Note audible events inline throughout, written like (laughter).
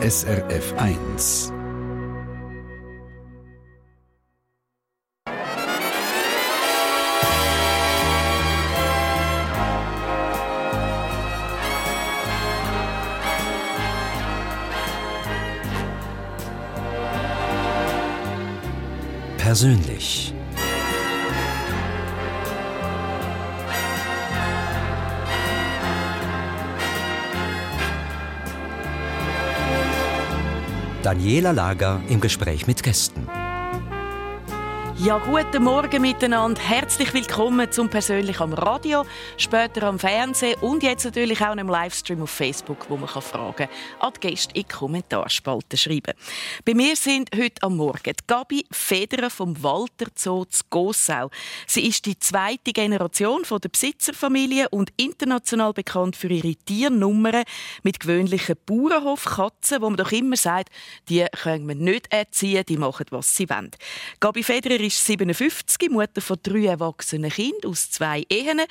SRF 1. Persönlich. Daniela Lager im Gespräch mit Gästen. Ja, guten Morgen miteinander. Herzlich willkommen zum Persönlich am Radio, später am Fernsehen und jetzt natürlich auch einem Livestream auf Facebook, wo man Fragen kann an die Gäste in die Kommentarspalte schreiben Bei mir sind heute am Morgen Gabi Federer vom Walter Zoo zu Gossau. Sie ist die zweite Generation von der Besitzerfamilie und international bekannt für ihre Tiernummern mit gewöhnlichen Bauernhofkatzen, wo man doch immer sagt, die können wir nicht erziehen, die machen, was sie wollen. Gabi Federer ist 57, Mutter von drei erwachsenen Kindern aus zwei Ehen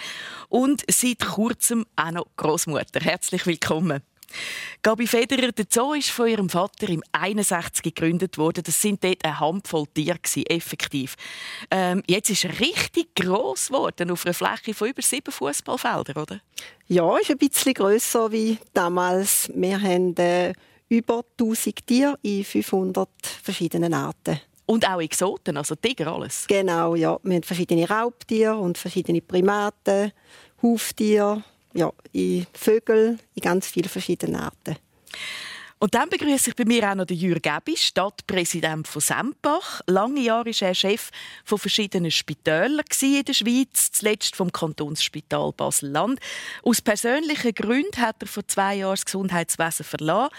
und seit kurzem auch noch Großmutter. Herzlich willkommen. Gabi Federer, der Zoo ist von ihrem Vater im 61 gegründet worden. Das sind dort eine Handvoll Tiere effektiv. Ähm, jetzt ist er richtig groß geworden auf einer Fläche von über sieben Fußballfeldern, oder? Ja, ist ein bisschen grösser wie damals. Wir haben äh, über 1000 Tiere in 500 verschiedenen Arten. Und auch Exoten, also Tiger, alles? Genau, ja. Wir haben verschiedene Raubtiere und verschiedene Primaten, Huftiere, ja, Vögel, in ganz vielen verschiedenen Arten. Und dann begrüße ich bei mir auch noch den Jürg Gebi, Stadtpräsident von Sempach. Lange Jahre war er Chef von verschiedenen Spitälern in der Schweiz, zuletzt vom Kantonsspital Basel-Land. Aus persönlichen Gründen hat er vor zwei Jahren das Gesundheitswesen verlassen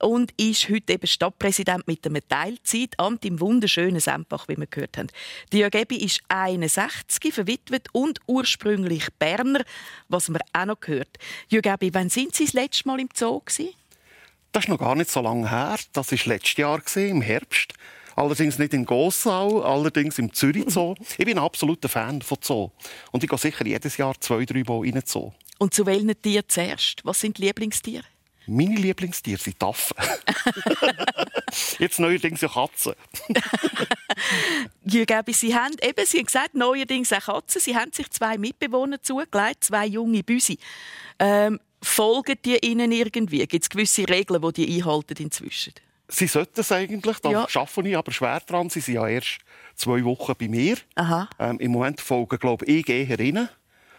und ist heute eben Stadtpräsident mit einem Teilzeitamt im wunderschönen Sempach, wie wir gehört haben. Der Jürg Gebi ist 61, verwitwet und ursprünglich Berner, was man auch noch gehört. Jürg Gebi, wann sind Sie das letzte Mal im Zoo gewesen? Das ist noch gar nicht so lange her. Das war letztes Jahr, im Herbst. Allerdings nicht in Gossau, allerdings im Zürich Zoo. Ich bin ein absoluter Fan von Zoo. Und ich gehe sicher jedes Jahr zwei, drei Mal in den Zoo. Und zu welchen Tieren zuerst? Was sind die Lieblingstiere? Meine Lieblingstiere sind Affen. (laughs) Jetzt neuerdings ja Katzen. (laughs) Jürgen, Sie haben eben, Sie haben gesagt, neuerdings auch Katzen. Sie haben sich zwei Mitbewohner zugelegt, zwei junge Büsi. Ähm, folgen die Ihnen irgendwie? Gibt es gewisse Regeln, die die einhalten inzwischen? Sie sollten es eigentlich, da ja. arbeite ich aber schwer dran. Sie sind ja erst zwei Wochen bei mir. Ähm, Im Moment folgen, glaube ich, eher Ihnen.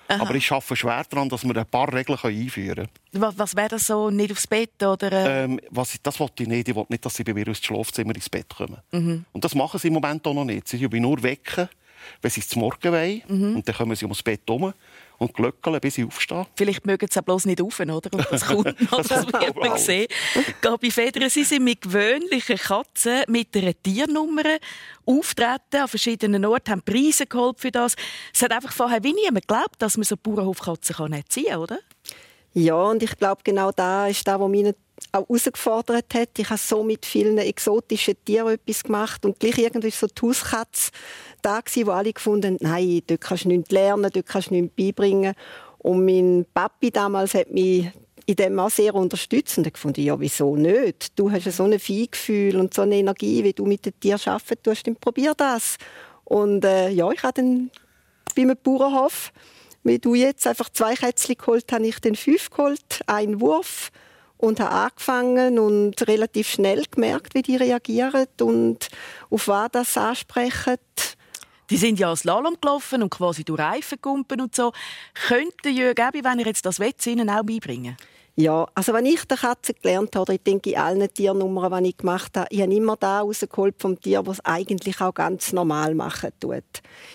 Aha. Aber ich arbeite schwer daran, dass wir ein paar Regeln einführen können. Was, was wäre das so? Nicht aufs Bett? Oder? Äh? Ähm, was ich, das wollte ich nicht. Ich wollte nicht, dass sie bei mir aus dem Schlafzimmer ins Bett kommen. Mhm. Und das machen sie im Moment auch noch nicht. Sie will nur wecken, wenn sie es zum Morgen wollen. Mhm. Und dann kommen sie ums Bett herum und glöckeln, bis sie aufstehen. Vielleicht mögen sie auch bloß nicht auf, oder? Und das kommt (laughs) noch, das wird man sehen. Gabi Federer, Sie sind mit gewöhnlichen Katzen mit einer Tiernummer auftreten an verschiedenen Orten, haben Preise geholt für das. Es hat einfach vorher wie niemand geglaubt, dass man so Bauernhofkatzen erziehen kann, oder? Ja, und ich glaube, genau da ist da, wo mich auch herausgefordert hat. Ich habe so mit vielen exotischen Tieren etwas gemacht und gleich irgendwie so die Hauskatze da gewesen, wo alle gefunden haben, nein, dort kannst du nichts lernen, dort kannst du nichts beibringen. Und mein Papi damals hat mich in dem auch sehr unterstützt und ich gefunden, ja, wieso nicht? Du hast so ein Feingefühl und so eine Energie, wie du mit den Tieren arbeiten tust, dann probier das. Und äh, ja, ich habe dann bei einem Bauernhof, wie du jetzt einfach zwei Kätzchen geholt, habe ich den fünf geholt, einen Wurf und habe angefangen und relativ schnell gemerkt, wie die reagieren und auf was das ansprechen. Die sind ja Slalom gelaufen und quasi durch Reifen gumpen und so. Könnte Jürgen Gebi, wenn ihr jetzt das wollt, ihnen auch beibringen? Ja, also wenn ich der Katze gelernt habe, ich denke in allen Tiernummern, die ich gemacht habe, ich habe immer da rausgeholt vom Tier, was eigentlich auch ganz normal machen tut.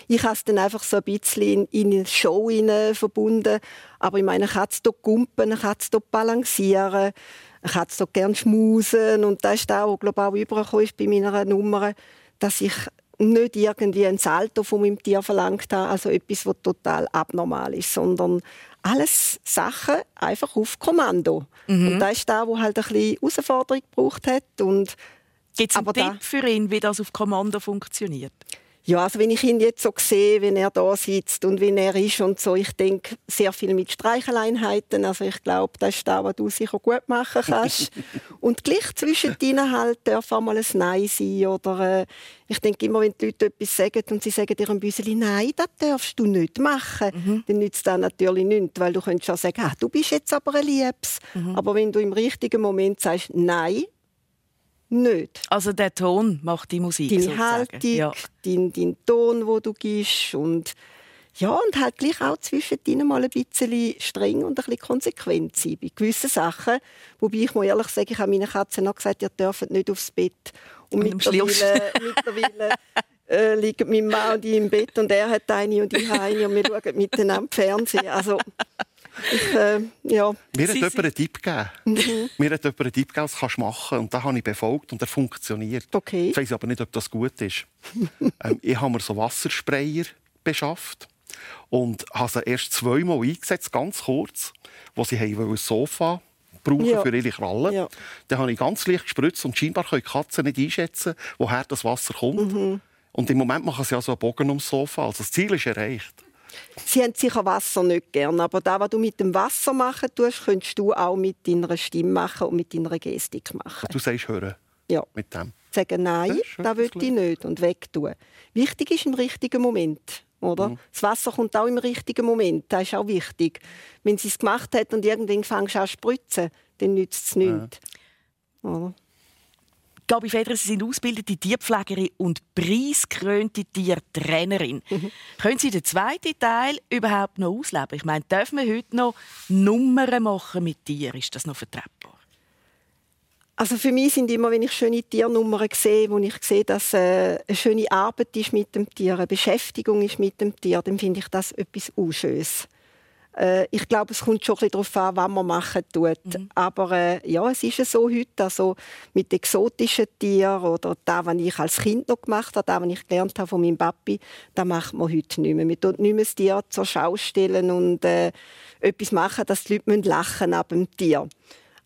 Ich habe es dann einfach so ein bisschen in, in eine Show verbunden, aber ich meine, Katze hier gumpen, eine Katze hier balancieren, eine Katze hier gerne schmusen und das ist auch, was glaube ich, auch übergekommen ist bei meiner Nummer, dass ich nicht irgendwie ein Salto von meinem Tier verlangt habe, also etwas, was total abnormal ist, sondern alles Sachen einfach auf Kommando. Mhm. Und das ist da, wo halt ein bisschen Herausforderung gebraucht hat. Gibt es einen Tipp für ihn, wie das auf Kommando funktioniert? Ja, also wenn ich ihn jetzt so sehe, wenn er da sitzt und wie er ist und so, ich denke sehr viel mit Streicheleinheiten. Also ich glaube, das ist das, was du sicher gut machen kannst. (laughs) Und gleich zwischen ihnen halt darf auch mal ein Nein sein. Oder äh, ich denke immer, wenn die Leute etwas sagen und sie sagen dir ein bisschen Nein, das darfst du nicht machen, mhm. dann nützt das natürlich nichts, weil du könntest auch sagen, ah, du bist jetzt aber ein Liebes. Mhm. Aber wenn du im richtigen Moment sagst Nein, nicht. Also der Ton macht die Musik Deine sozusagen. Haltung, ja. dein, dein Ton, wo du gibst und ja, und halt gleich auch zwischen ihnen mal ein bisschen streng und ein bisschen konsequent sein bei gewissen Sachen. Wobei ich muss ehrlich sagen, ich habe meinen Katzen noch gesagt, ihr dürft nicht aufs Bett. Und, und mittlerweile, mittlerweile äh, liegen mein Mann und ich im Bett und er hat eine und ich habe eine und wir schauen miteinander Fernsehen. Also, ich, äh, ja. Mir hat jemand einen Tipp gegeben. Mhm. Mir hat jemand einen Tipp gegeben, was du machen kannst. Und den habe ich befolgt und der funktioniert. Okay. Ich weiß aber nicht, ob das gut ist. (laughs) ähm, ich habe mir so Wassersprayer beschafft und habe sie erst zweimal eingesetzt, ganz kurz, wo sie ein Sofa brauchen ja. für ihre Krallen. Ja. Dann habe ich ganz leicht gespritzt und scheinbar können die Katzen nicht einschätzen, woher das Wasser kommt. Mhm. Und im Moment machen sie ja so einen Bogen ums Sofa. Also das Ziel ist erreicht. Sie haben sicher Wasser nicht gern, aber das, was du mit dem Wasser machen tust, könntest du auch mit deiner Stimme machen und mit deiner Gestik machen. Du sagst hören. Ja. Mit dem. Sagen nein, das will ich nicht und wegtun. Wichtig ist im richtigen Moment. Oder? Mhm. Das Wasser kommt auch im richtigen Moment. Das ist auch wichtig. Wenn sie es gemacht hat und irgendwann fängst du an zu spritzen, dann nützt es nichts. Ja. Gabi Federer, Sie sind ausgebildete Tierpflegerin und preisgekrönte Tiertrainerin. Mhm. Können Sie den zweiten Teil überhaupt noch ausleben? Ich meine, dürfen wir heute noch Nummern machen mit Tieren? Ist das noch vertretbar? Also für mich sind immer, wenn ich schöne Tiernummern sehe, wo ich sehe, dass äh, eine schöne Arbeit ist mit dem Tier, eine Beschäftigung ist mit dem Tier, dann finde ich das etwas Unschönes. Äh, ich glaube, es kommt schon ein darauf an, was man machen tut. Mhm. Aber äh, ja, es ist so heute, also mit exotischen Tieren oder das, was ich als Kind noch gemacht habe, das, was ich gelernt habe von meinem Papi, das macht man heute nicht mehr. Wir tun nicht mehr das Tier zur Schau stellen und äh, etwas machen, dass die Leute lachen ab dem Tier.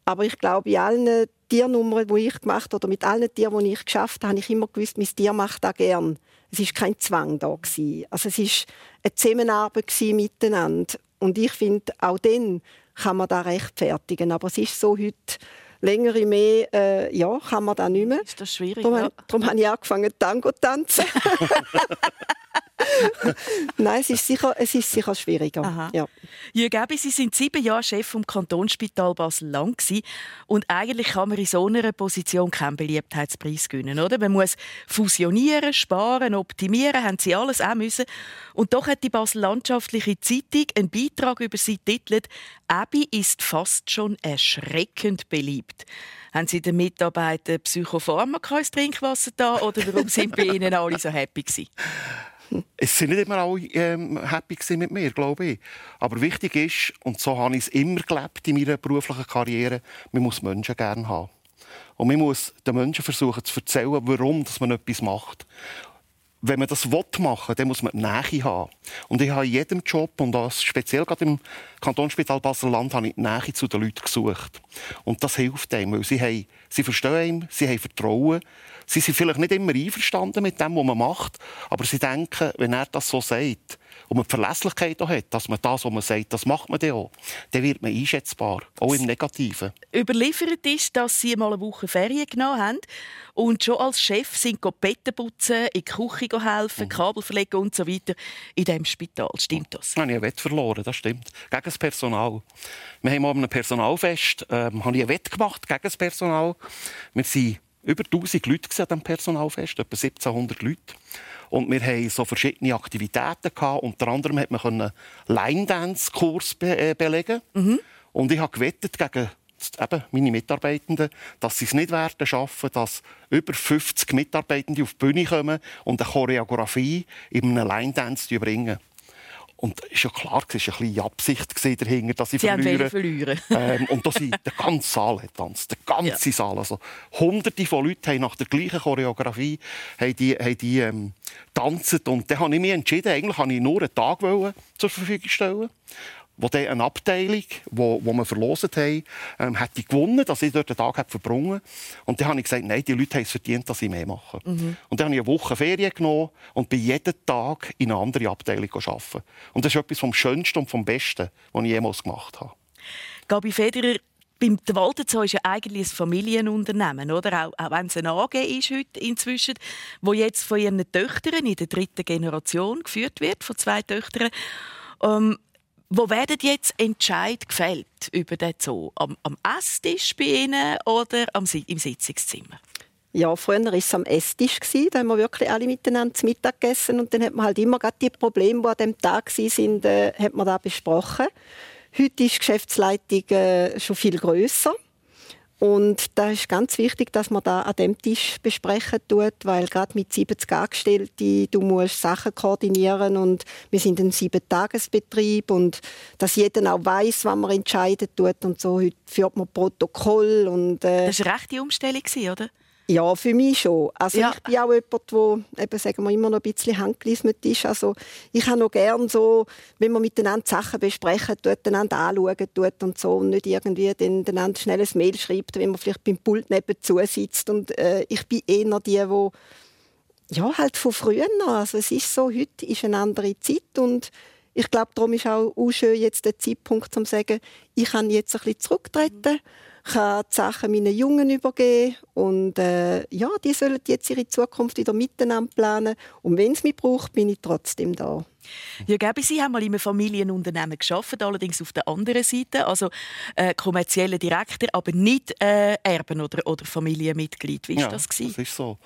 Aber ich glaube, in allen Tiernummern, die ich gemacht habe, oder mit allen Tieren, die ich geschafft habe, habe ich immer gewusst, mein Tier macht das gern. Es war kein Zwang da. Also es war eine Zusammenarbeit miteinander. Und ich finde, auch dann kann man das rechtfertigen. Aber es ist so heute, längere mehr, äh, ja, kann man da nicht mehr. Ist das schwierig? Darum, ja. darum habe ich angefangen, Tango zu tanzen. (laughs) (laughs) (laughs) Nein, es ist sicher, es ist sicher schwieriger. Aha. Ja. Jürg Ebi, Sie sind sieben Jahre Chef vom Kantonsspital Basel-Land und eigentlich kann man in so einer Position keinen Beliebtheitspreis gewinnen, oder? Man muss fusionieren, sparen, optimieren, haben Sie alles auch müssen. Und doch hat die Basel-Landschaftliche Zeitung einen Beitrag über Sie titelt «Ebi ist fast schon erschreckend beliebt». Haben Sie den Mitarbeitern Psychopharmaka ins Trinkwasser da oder warum sind bei Ihnen alle so happy gewesen? (laughs) (laughs) es sind nicht immer alle ähm, happy mit mir, glaube ich. Aber wichtig ist, und so habe ich es immer gelebt in meiner beruflichen Karriere, man muss Menschen gerne haben. Und man muss den Menschen versuchen zu erzählen, warum man etwas macht wenn man das machen will, dann muss man Nähe haben. Und ich habe in jedem Job, und das speziell gerade im Kantonsspital Basel-Land, habe ich die Nähe zu den Leuten gesucht. Und das hilft einem, weil sie, haben, sie verstehen einem, sie haben Vertrauen. Sie sind vielleicht nicht immer einverstanden mit dem, was man macht, aber sie denken, wenn er das so sagt, und man die Verlässlichkeit auch hat, dass man das, was man sagt, das macht man dann auch, dann wird man einschätzbar, auch im Negativen. Überliefert ist, dass Sie mal eine Woche Ferien genommen haben und schon als Chef sind Betten putzen, in die Küche helfen, mhm. Kabel verlegen und so weiter in diesem Spital. Stimmt das? Ich habe einen Wett verloren, das stimmt. Gegen das Personal. Wir haben mal einem Personalfest ähm, habe ich einen Wett gemacht gegen das Personal. Wir waren über 1000 Leute an diesem Personalfest, etwa 1700 Leute. Und wir hatten so verschiedene Aktivitäten. Gehabt. Unter anderem konnte man einen Line-Dance-Kurs be äh, belegen. Mhm. Und ich habe gewettet gegen eben meine Mitarbeitenden, dass sie es nicht werden schaffen, dass über 50 Mitarbeitende auf die Bühne kommen und eine Choreografie in einem Line-Dance bringen. Und es war ja klar, es war ein bisschen Absicht dahinter, dass ich Sie verliere. verlieren. (laughs) ähm, und da sind der ganze Saal hat tanzt, der ganze ja. Saal. Also Hunderte von Leuten haben nach der gleichen Choreografie haben die, haben die ähm, tanzt. Und dann habe ich mich entschieden, eigentlich wollte ich nur einen Tag zur Verfügung stellen wo dann eine Abteilung, wo, wo wir verloset haben, ähm, hätte gewonnen, dass ich dort einen Tag verbrungen Und dann habe ich gesagt, nein, die Leute haben es verdient, dass ich mehr mache. Mhm. Und dann habe ich eine Woche Ferien genommen und bin jeden Tag in eine andere Abteilung arbeiten. Und das ist etwas vom Schönsten und vom Besten, was ich jemals gemacht habe. Gabi Federer, beim Walter Zoo ist ja eigentlich ein Familienunternehmen, oder? Auch, auch wenn es eine AG ist heute inzwischen, wo jetzt von ihren Töchtern in der dritten Generation geführt wird, von zwei Töchtern. Ähm, wo werden jetzt Entscheid gefällt über den Zoo? Am, am Esstisch bei Ihnen oder am, im Sitzungszimmer? Ja, früher war es am Esstisch. Da haben wir wirklich alle miteinander zu Mittag gegessen. Und dann hat man halt immer die Probleme, die an diesem Tag waren, äh, hat man da besprochen. Heute ist die Geschäftsleitung äh, schon viel grösser. Und da ist ganz wichtig, dass man da an dem Tisch besprechen tut, weil gerade mit 70 Angestellten, du musst Sachen koordinieren und wir sind ein sieben-Tages-Betrieb und dass jeder auch weiß, was man entscheiden tut und so. Heute führt man Protokoll und äh Das war eine rechte Umstellung, oder? Ja, für mich schon. Also ja. ich bin auch jemand, der eben, sagen wir, immer noch ein bisschen handgelismet ist. Also ich habe noch gerne so, wenn man miteinander Sachen besprechen tut, einander anschauen tut und so und nicht irgendwie den, einander schnell ein Mail schreibt, wenn man vielleicht beim Pult nebenzu sitzt. Und äh, ich bin eher die, wo ja, halt von früher noch. Also es ist so, heute ist eine andere Zeit und ich glaube, darum ist auch, auch schön jetzt der Zeitpunkt, um zu sagen, ich kann jetzt ein bisschen zurücktreten. Mhm kann die Sachen meinen Jungen übergeben und äh, ja, die sollen jetzt ihre Zukunft wieder miteinander planen und wenn es mich braucht, bin ich trotzdem da. Ja, Gabi, Sie haben mal in einem Familienunternehmen geschafft, allerdings auf der anderen Seite, also äh, kommerzieller Direktor, aber nicht äh, Erben oder, oder Familienmitglied. Wie war ja, das? Gewesen? Das ist so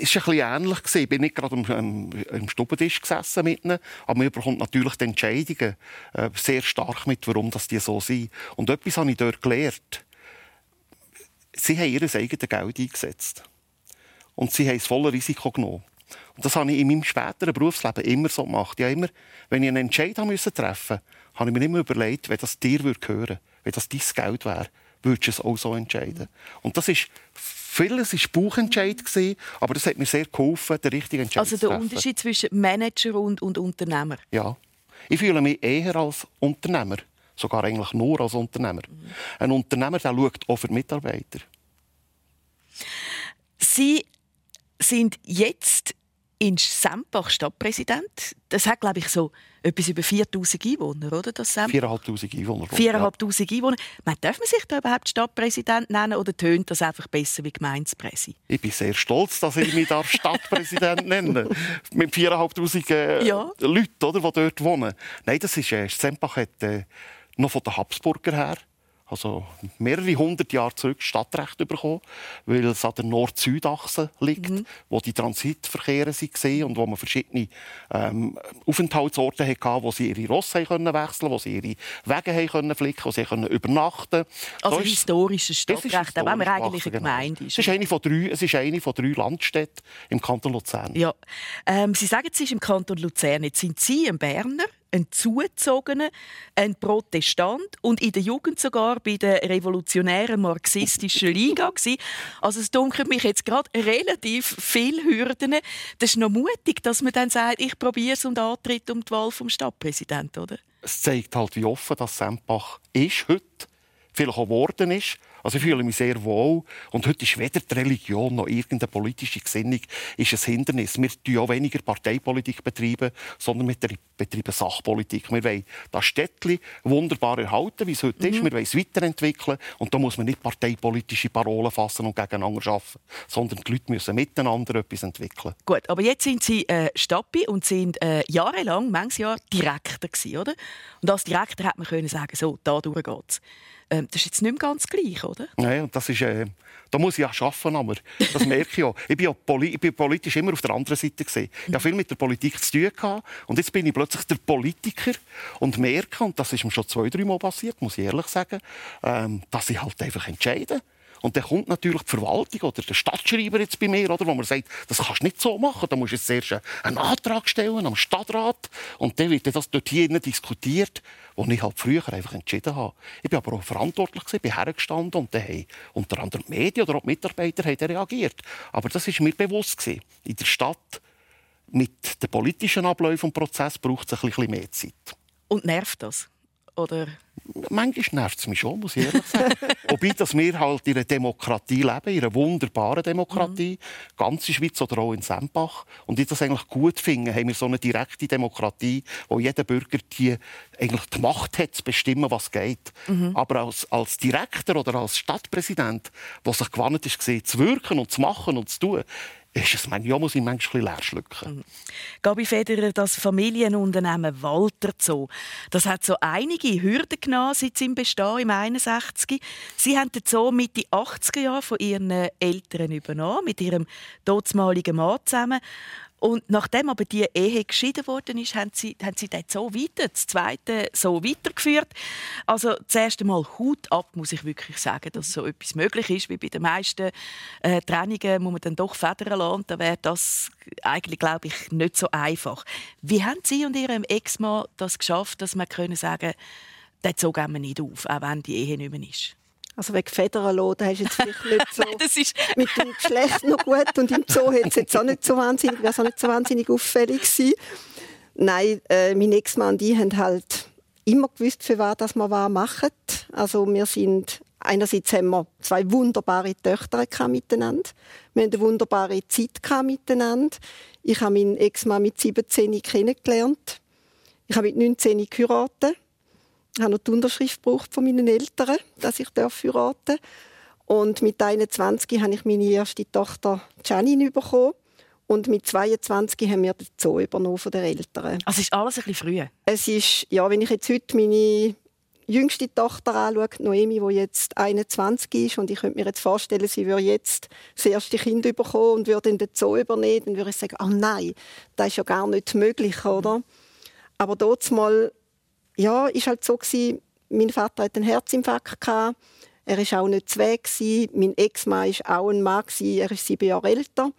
es war ein bisschen ähnlich. Ich bin nicht gerade am, am, am Stubentisch gesessen mit ihnen, aber man bekommt natürlich die Entscheidungen äh, sehr stark mit, warum das die so sind. Und etwas habe ich dort gelernt sie haben ihr eigenes Geld eingesetzt. Und sie haben das volle Risiko genommen. Und das habe ich in meinem späteren Berufsleben immer so gemacht. Ja, immer, wenn ich einen Entscheid treffen musste, habe ich mir immer überlegt, wenn das dir gehören würde, wenn das dein Geld wäre, würdest du es auch so entscheiden. Und das ist Vieles war Bauchentscheid, aber das hat mir sehr geholfen, den richtigen Entscheid also zu treffen. Also der Unterschied zwischen Manager und, und Unternehmer? Ja. Ich fühle mich eher als Unternehmer sogar eigentlich nur als Unternehmer. Mhm. Ein Unternehmer der schaut auch für Mitarbeiter. Sie sind jetzt in Sempach Stadtpräsident. Das hat, glaube ich, so etwas über 4000 Einwohner, oder? Das 4'500 Einwohner. 4'500 Einwohner. Man, darf man sich da überhaupt Stadtpräsident nennen oder tönt das einfach besser wie Gemeindepräsi? Ich bin sehr stolz, dass ich mich Stadtpräsident (laughs) nennen Mit 4'500 äh, ja. Leuten, oder, die dort wohnen. Nein, das ist, äh, Sempach hat äh, noch von den Habsburger her also mehrere hundert Jahre zurück Stadtrecht bekommen, weil es an der Nord-Süd-Achse liegt, mhm. wo die Transitverkehre waren und wo man verschiedene ähm, Aufenthaltsorte hatte, wo sie ihre Rosse können wechseln wo sie ihre Wege können flicken wo sie können übernachten Also historisches Stadtrecht, auch wenn man eigentlich eine genau. Gemeinde ist. Es ist eine von drei, es ist eine von drei Landstädten im Kanton Luzern. Ja. Ähm, sie sagen, es ist im Kanton Luzern. Jetzt sind Sie ein Berner ein Zugezogener, ein Protestant und in der Jugend sogar bei der revolutionären marxistischen Liga Also es dunkelt mich jetzt gerade relativ viele Hürden. Das ist noch mutig, dass man dann sagt, ich probiere es und antritt um die Wahl vom Stadtpräsidenten, oder? Es zeigt halt, wie offen das Sempach ist heute, vielleicht auch geworden ist. Also ich fühle mich sehr wohl. Und heute ist weder die Religion noch irgendeine politische Gesinnung ist ein Hindernis. Wir betreiben auch weniger Parteipolitik, betreiben, sondern wir betreiben Sachpolitik. Wir wollen das Städtchen wunderbar erhalten, wie es heute mhm. ist. Wir wollen es weiterentwickeln. Und da muss man nicht parteipolitische Parolen fassen und gegeneinander arbeiten, sondern die Leute müssen miteinander etwas entwickeln. Gut, aber jetzt sind Sie äh, Stappi und sind äh, jahrelang, manches Jahr, Direktor gewesen, oder? Und als Direktor hat man können sagen, so, da durch geht's. Ähm, das ist jetzt nicht mehr ganz gleich, oder? Nein, das ist, äh, da muss ich ja arbeiten, aber das merke ich auch. Ich bin, ja poli ich bin politisch immer auf der anderen Seite gesehen. Ich habe viel mit der Politik zu tun gehabt und jetzt bin ich plötzlich der Politiker und merke, und das ist mir schon zwei, drei Mal passiert, muss ich ehrlich sagen, ähm, dass ich halt einfach entscheide. Und dann kommt natürlich die Verwaltung oder der Stadtschreiber jetzt bei mir, oder, wo man sagt, das kannst du nicht so machen. Da musst du jetzt zuerst einen Antrag stellen am Stadtrat. Und dann wird das dort hier diskutiert, wo ich halt früher einfach entschieden habe. Ich bin aber auch verantwortlich bin hergestanden und dann haben unter anderem die Medien oder auch die Mitarbeiter reagiert. Aber das ist mir bewusst gewesen. In der Stadt mit den politischen Abläufen und Prozess braucht es ein bisschen mehr Zeit. Und nervt das? Oder? Manchmal nervt es mich schon, muss ich ehrlich sagen. (laughs) Wobei, dass wir halt in einer Demokratie leben, in einer wunderbaren Demokratie, mhm. ganze Schweiz oder auch in Sempach. Und ich das eigentlich gut finde, haben wir so eine direkte Demokratie, wo jeder Bürger die, eigentlich die Macht hat, zu bestimmen, was geht. Mhm. Aber als, als Direktor oder als Stadtpräsident, der sich gewandt ist, zu wirken und zu machen und zu tun, ist es manchmal, muss ich manchmal leer schlucken. Mhm. Gabi Federer, das Familienunternehmen Walter Zoo, das hat so einige Hürden genommen seit seinem Bestehen im 61. Sie haben den Zoo Mitte 80er Jahre von ihren Eltern übernommen, mit ihrem dortmaligen Mann zusammen. Und nachdem aber die Ehe geschieden worden ist, haben sie, haben sie das so weiter, das zweite so weitergeführt. Also zuerst einmal Hut ab, muss ich wirklich sagen, dass so etwas möglich ist, wie bei den meisten äh, Trennungen muss man dann doch federn lassen. Da wäre das eigentlich, glaube ich, nicht so einfach. Wie haben Sie und Ihrem Ex-Mann das geschafft, dass man können sagen, das so gehen wir nicht auf, auch wenn die Ehe nicht mehr ist? Also wegen Federalo, da hast du jetzt vielleicht nicht (laughs) so Nein, mit dem Geschlecht noch gut und im Zoo hätte es jetzt auch nicht so wahnsinnig, wäre auch nicht so wahnsinnig auffällig gewesen. Nein, äh, mein Ex-Mann und ich haben halt immer gewusst, für was das wir was machen. Also wir sind einerseits haben wir zwei wunderbare Töchter miteinander. Wir haben eine wunderbare Zeit miteinander. Ich habe meinen Ex-Mann mit 17 kennengelernt. Ich habe mit 19 geheiratet. Ich habe noch die Unterschrift gebraucht von meinen Eltern, dass ich heiraten darf. Und mit 21 habe ich meine erste Tochter Janine bekommen. Und mit 22 haben wir den Zoo übernommen von den Eltern. Also ist alles ein bisschen früh? Es ist, ja, wenn ich jetzt heute meine jüngste Tochter anschaue, Noemi, die jetzt 21 ist, und ich könnte mir jetzt vorstellen, sie würde jetzt das erste Kind bekommen und würde den Zoo übernehmen, dann würde ich sagen, oh nein, das ist ja gar nicht möglich, oder? Aber dort mal ja, ist halt so gewesen, mein Vater hat einen Herzinfarkt gehabt. Er ist auch nicht zwei gewesen. Mein Ex-Mann ist auch ein Mann gewesen. Er ist sieben Jahre älter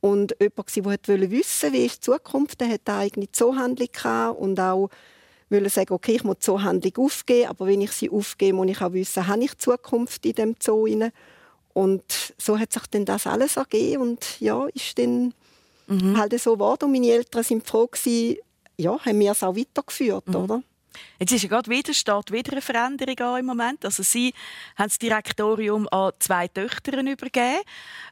und jemand, der wollte wissen, wie ist die Zukunft. Der hat eine eigene Zoohandlung gehabt und auch wollte sagen, okay, ich muss die Zoohandlung aufgeben, aber wenn ich sie aufgebe, muss ich auch wissen, habe ich Zukunft in dem Zoo rein. Und so hat sich dann das alles ergeben und ja, ist dann mhm. halt so geworden. Und meine Eltern sind froh gewesen, ja, haben wir es auch weitergeführt, mhm. oder? Jetzt ist ja gerade wieder, steht wieder eine Veränderung an im Moment. Also Sie haben das Direktorium an zwei Töchter übergeben.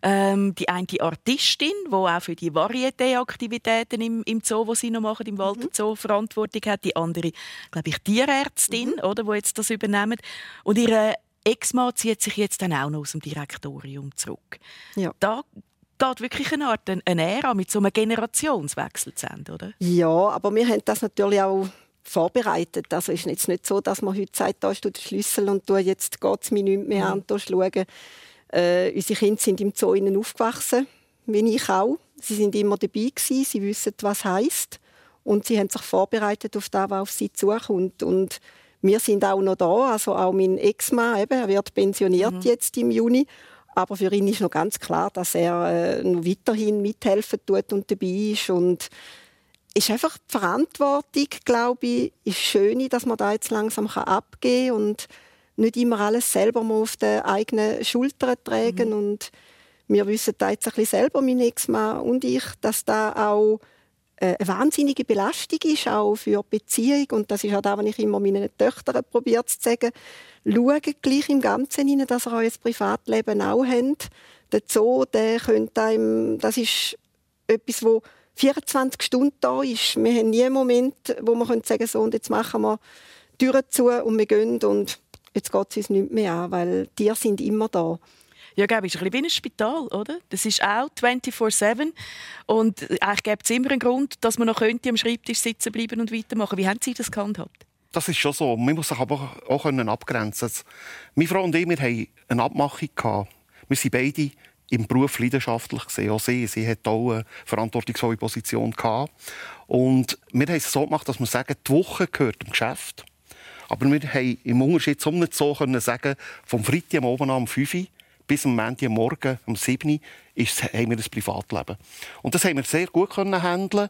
Ähm, die eine Artistin, die auch für die Varieté-Aktivitäten im, im Zoo, die sie noch machen, im Walter mhm. Zoo Verantwortung hat. Die andere, glaube ich, Tierärztin, mhm. oder, die jetzt das übernehmen. Und ihre Ex-Mann zieht sich jetzt dann auch noch aus dem Direktorium zurück. Ja. Da geht wirklich eine Art eine Ära mit so einem Generationswechsel zu Ende, oder? Ja, aber wir haben das natürlich auch vorbereitet. Also ist jetzt nicht so, dass man heute sagt, da hast du den Schlüssel und du jetzt geht es mir nicht mehr an, da schauen. Äh, unsere Kinder sind im Zoo innen aufgewachsen, wie ich auch. Sie sind immer dabei gewesen, sie wissen, was heißt und sie haben sich vorbereitet auf das, was auf sie zukommt. Und wir sind auch noch da, also auch mein Ex-Mann, er wird pensioniert mhm. jetzt im Juni. Aber für ihn ist noch ganz klar, dass er äh, noch weiterhin mithelfen tut und dabei ist und ist einfach die Verantwortung, glaube ich, ist schön, dass man da jetzt langsam abgeben kann und nicht immer alles selber auf den eigenen Schultern tragen. Mhm. Und wir wissen da jetzt ein bisschen selber, mein Ex-Mann und ich, dass da auch äh, eine wahnsinnige Belastung ist, auch für die Beziehung. Und das ist auch das, was ich immer meinen Töchtern probiert zu sagen. Schauen gleich im Ganzen rein, dass ihr euer Privatleben auch habt. Der Zoo, der könnte einem, das ist etwas, wo 24 Stunden da ist. Wir haben nie einen Moment, wo wir sagen können, so, und jetzt machen wir die Türen zu und wir gehen und jetzt geht es uns nicht mehr an, weil die sind immer da. Ja, glaube ich, ist ein bisschen wie ein Spital, oder? Das ist auch 24-7 und eigentlich gibt es immer einen Grund, dass man noch könnte am Schreibtisch sitzen bleiben und weitermachen. Wie haben Sie das gehandhabt? Das ist schon so. Man muss sich aber auch abgrenzen können. Meine Frau und ich, wir hatten eine Abmachung. Wir sind beide im Beruf leidenschaftlich gesehen. Auch sie, sie hat auch eine verantwortungsvolle Position gehabt. Und wir haben es so gemacht, dass wir sagen, die Woche gehört dem Geschäft. Aber wir haben im Unterschied zum nicht so können sagen, vom Freitag am Abend um 5 Uhr bis am Montag Morgen um 7 Uhr haben wir ein Privatleben. Und das haben wir sehr gut können handeln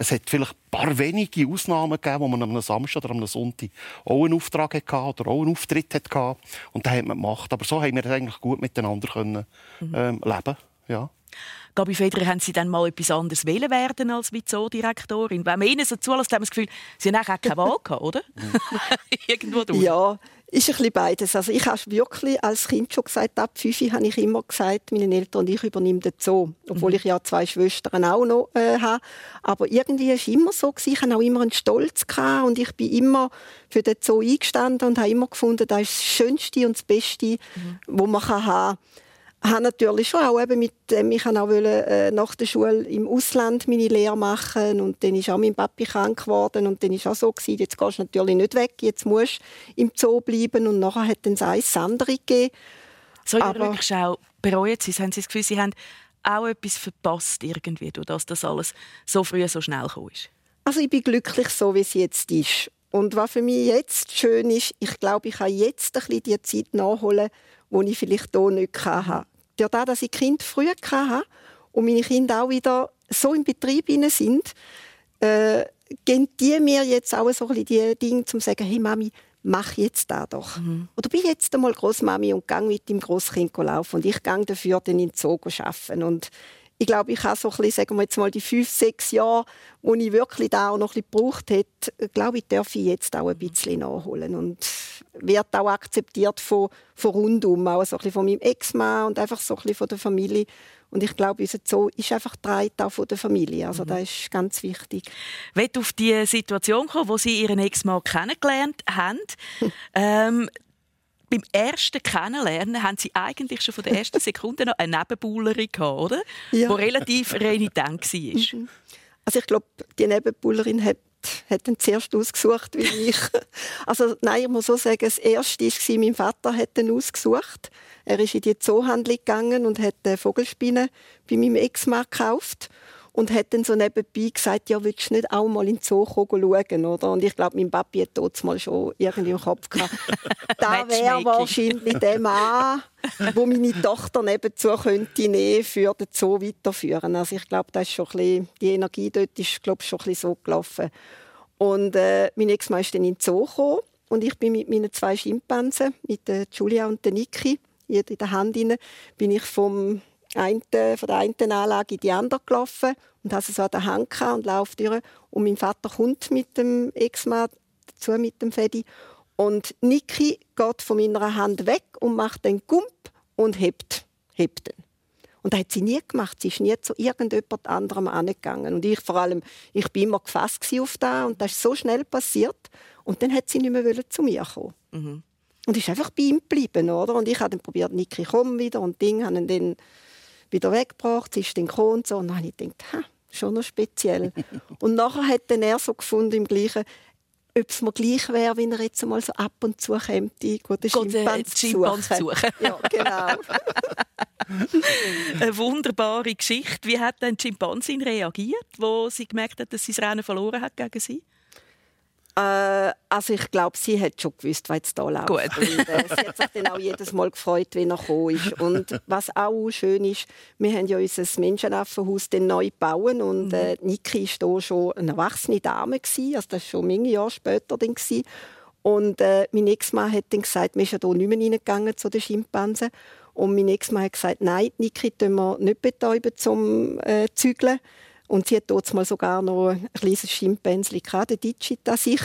es hat vielleicht ein paar wenige Ausnahmen gegeben, wo man am Samstag oder am Sonntag auch einen Auftrag hatte oder auch einen Auftritt hatte. Und den hat man gemacht. Aber so haben wir eigentlich gut miteinander können, ähm, leben ja. Gabi Federer, haben Sie dann mal etwas anderes wählen werden als Zoo-Direktorin? Wenn man Ihnen so zulässt, haben wir das Gefühl, Sie haben auch keine Wahl gehabt, oder? (laughs) Irgendwo durch. Ja, ist ein bisschen beides. Also ich habe wirklich als Kind schon gesagt, ab 5 habe ich immer gesagt, meine Eltern und ich übernehmen den Zoo. Obwohl mhm. ich ja zwei Schwestern auch noch äh, habe. Aber irgendwie war es immer so. Gewesen. Ich hatte auch immer einen Stolz gehabt und ich bin immer für den Zoo eingestanden und habe immer gefunden, das ist das Schönste und das Beste, mhm. was man haben kann habe natürlich schon auch eben mit dem, ich auch wollte, äh, nach der Schule im Ausland meine Lehre machen und dann ist auch mein Papi krank geworden und dann ist auch so gewesen, jetzt gehst du natürlich nicht weg, jetzt musst du im Zoo bleiben und nachher hat dann das andere gegeben. So in der Rückschau bereuen Sie, haben Sie das Gefühl, Sie haben auch etwas verpasst irgendwie, dass das alles so früh so schnell gekommen ist? Also ich bin glücklich so, wie es jetzt ist. Und was für mich jetzt schön ist, ich glaube, ich kann jetzt ein bisschen die Zeit nachholen, die ich vielleicht hier nicht hatte durch das, dass ich Kind früh hatte und meine Kinder auch wieder so im Betrieb sind, äh, geben die mir jetzt auch so ein die Dinge, um zu sagen, hey Mami, mach jetzt da doch. Mhm. Oder bin jetzt einmal Großmami und gang mit dem Großkind laufen und ich gang dafür dann in den Zoo arbeiten. Und ich glaube, ich habe so ein bisschen, sagen wir jetzt mal, die fünf, sechs Jahre, wo ich wirklich da auch noch ein bisschen gebraucht hätte, glaube ich, darf ich jetzt auch ein bisschen nachholen. Und wird auch akzeptiert von, von rundum, auch so ein bisschen von meinem Ex-Mann und einfach so ein bisschen von der Familie. Und ich glaube, unser Zoo ist einfach drei auch von der Familie. Also mhm. das ist ganz wichtig. Wenn auf die Situation kommen, wo Sie Ihren Ex-Mann kennengelernt haben, (laughs) ähm, beim ersten Kennenlernen haben sie eigentlich schon von der ersten Sekunde noch eine Nebenbuhlerin gehabt, oder? Ja. Die relativ renitent war. Mhm. Also ich glaube, die Nebenbuhlerin hat hat ihn zuerst ausgesucht wie ich. (laughs) Also nein, ich muss so sagen, das Erste war, mein Vater hat ihn ausgesucht. Er ist in die Zoohandlung gegangen und hat eine bei meinem Ex-Mann gekauft und hat dann so nebenbei gesagt, ja, willst du nicht auch mal in den Zoo schauen, oder? Und ich glaube, mein Papi hat dort mal schon irgendwie im Kopf gehabt, (laughs) da wäre wahrscheinlich der Mann, wo meine Tochter nebenzu könnte nehmen, für den Zoo weiterführen. Also ich glaube, das ist schon ein bisschen, die Energie dort ist, glaube schon ein bisschen so gelaufen. Und äh, mein Ex-Mann ist dann in den Zoo gekommen und ich bin mit meinen zwei Schimpansen, mit der Julia und der Niki, in der Hand rein, bin ich vom einen, von der einen Anlage in die andere gelaufen und habe sie so an der Hand und laufe durch. Und mein Vater kommt mit dem Ex-Mann dazu, mit dem Fedi. Und Niki geht von meiner Hand weg und macht den Gump und hebt, hebt ihn. Und das hat sie nie gemacht. Sie ist nie zu irgendjemand anderem angegangen. Und ich vor allem, ich bin immer gefasst auf da und das ist so schnell passiert. Und dann hat sie nicht mehr zu mir kommen. Mhm. Und ist einfach bei ihm geblieben, oder? Und ich habe dann probiert, Niki komm wieder und Ding, habe ihn dann wieder weggebracht, sie ist dann gekommen und so. Und dann habe ich gedacht, ha, schon noch speziell. (laughs) und nachher hat dann er so gefunden im Gleichen, ob es mir gleich wäre, wenn er jetzt mal so ab und zu käme, gute Schimpans suchen. suchen. (laughs) ja, genau. Eine wunderbare Geschichte. Wie hat denn die Schimpansin reagiert, wo sie gemerkt hat, dass sie das Rennen verloren hat gegen sie? Äh, also ich glaube, sie hat schon gewusst, was jetzt da läuft. Gut. Und, äh, sie hat sich dann auch jedes Mal gefreut, wenn er gekommen ist. Und was auch schön ist, wir haben ja unser Menschenaffenhaus neu gebaut und mhm. äh, Niki war hier schon eine erwachsene Dame. Gewesen. Also das war schon ein Jahre später. Dann gewesen. Und äh, mein Ex-Mann hat dann gesagt, wir sind hier nicht mehr reingegangen zu den Schimpansen. Und mein Ex-Mann hat gesagt, nein, Niki tun wir nicht betäuben zum äh, Zügeln. Und sie hat dort mal sogar noch ein kleines Schimpansen gehabt, der Digita sich.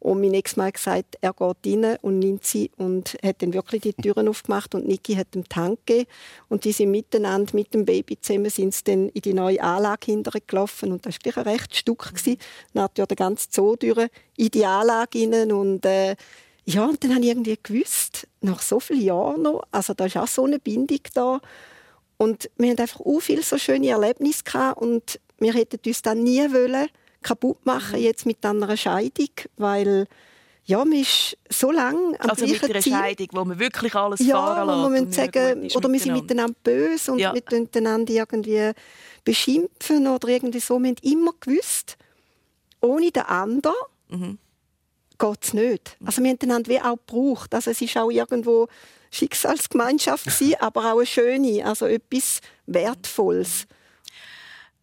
Und mein Ex-Mann hat gesagt, er geht rein und nimmt sie und hat dann wirklich die Türen aufgemacht und Niki hat dem Tank gegeben. Und die sind miteinander mit dem Baby zusammen sind sie dann in die neue Anlage hintergelaufen und das war gleich ein recht Stück. Gewesen. Dann hat ja der ganze Zoo durch in die Anlage rein und äh, ja, und dann habe ich irgendwie gewusst, nach so vielen Jahren noch, also da ist auch so eine Bindung da. Und wir haben einfach auch viele so schöne Erlebnisse gehabt und wir hätten uns dann nie wollen kaputt machen mhm. jetzt mit einer Scheidung, weil ja, man ist so lange am also gleichen mit einer Ziel. Scheidung, wo man wirklich alles ja, fahren lässt. Wo man sagen, oder wir sind miteinander böse und ja. wir miteinander irgendwie beschimpfen oder irgendwie so. Wir haben immer gewusst, ohne den anderen mhm. geht es nicht. Also wir haben einander wie auch gebraucht. Also es ist auch irgendwo Schicksalsgemeinschaft gewesen, (laughs) aber auch eine schöne, also etwas Wertvolles.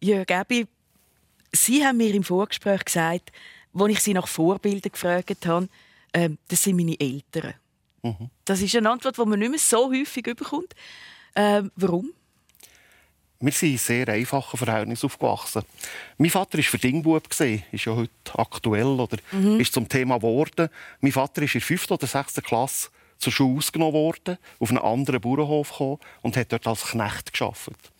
Ja, Gabi, Sie haben mir im Vorgespräch gesagt, als ich Sie nach Vorbildern gefragt habe, äh, das sind meine Eltern. Mhm. Das ist eine Antwort, die man nicht mehr so häufig bekommt. Äh, warum? wir sind in sehr einfachen Verhältnissen aufgewachsen. Mein Vater war Verdingbub, ist ja heute aktuell oder mhm. ist zum Thema geworden. Mein Vater ist in der 5. oder 6. Klasse zur Schule ausgenommen worden, auf einen anderen Bauernhof gekommen und hat dort als Knecht gearbeitet.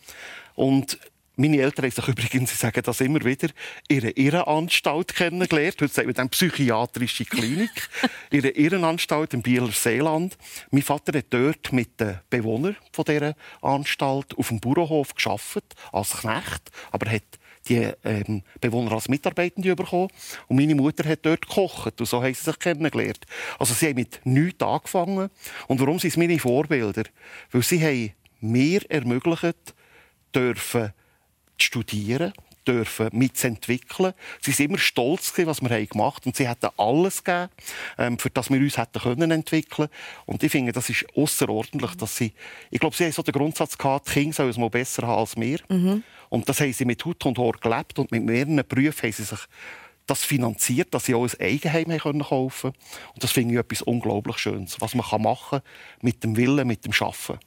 Und meine Eltern haben sich (laughs) übrigens, sie sagen das immer wieder, ihre Irrenanstalt kennengelernt. Heute sagen wir dann psychiatrische Klinik. (laughs) ihre Irrenanstalt im Bieler Seeland. Mein Vater hat dort mit den Bewohnern von dieser Anstalt auf dem Bauernhof geschafft als Knecht, aber hat die ähm, Bewohner als Mitarbeitende bekommen. Und meine Mutter hat dort gekocht. Und so haben sie sich kennengelernt. Also sie haben mit nichts angefangen. Und warum sind es meine Vorbilder? Weil sie haben mir ermöglicht, dürfen studieren, dürfen mitentwickeln. Sie sind immer stolz gewesen, was wir gemacht haben. Und sie hätten alles gegeben, ähm, für das wir uns hätten können entwickeln. Und ich finde, das ist außerordentlich, dass sie, ich glaube, sie haben so den Grundsatz gehabt, die Kinder sollen es mal besser haben als wir. Mhm. Und das haben sie mit Hut und Haar gelebt und mit mehreren Berufen haben sie sich das finanziert, dass sie auch ein Eigenheim kaufen können. Und das finde ich etwas unglaublich Schönes, was man machen kann mit dem Willen, mit dem Schaffen.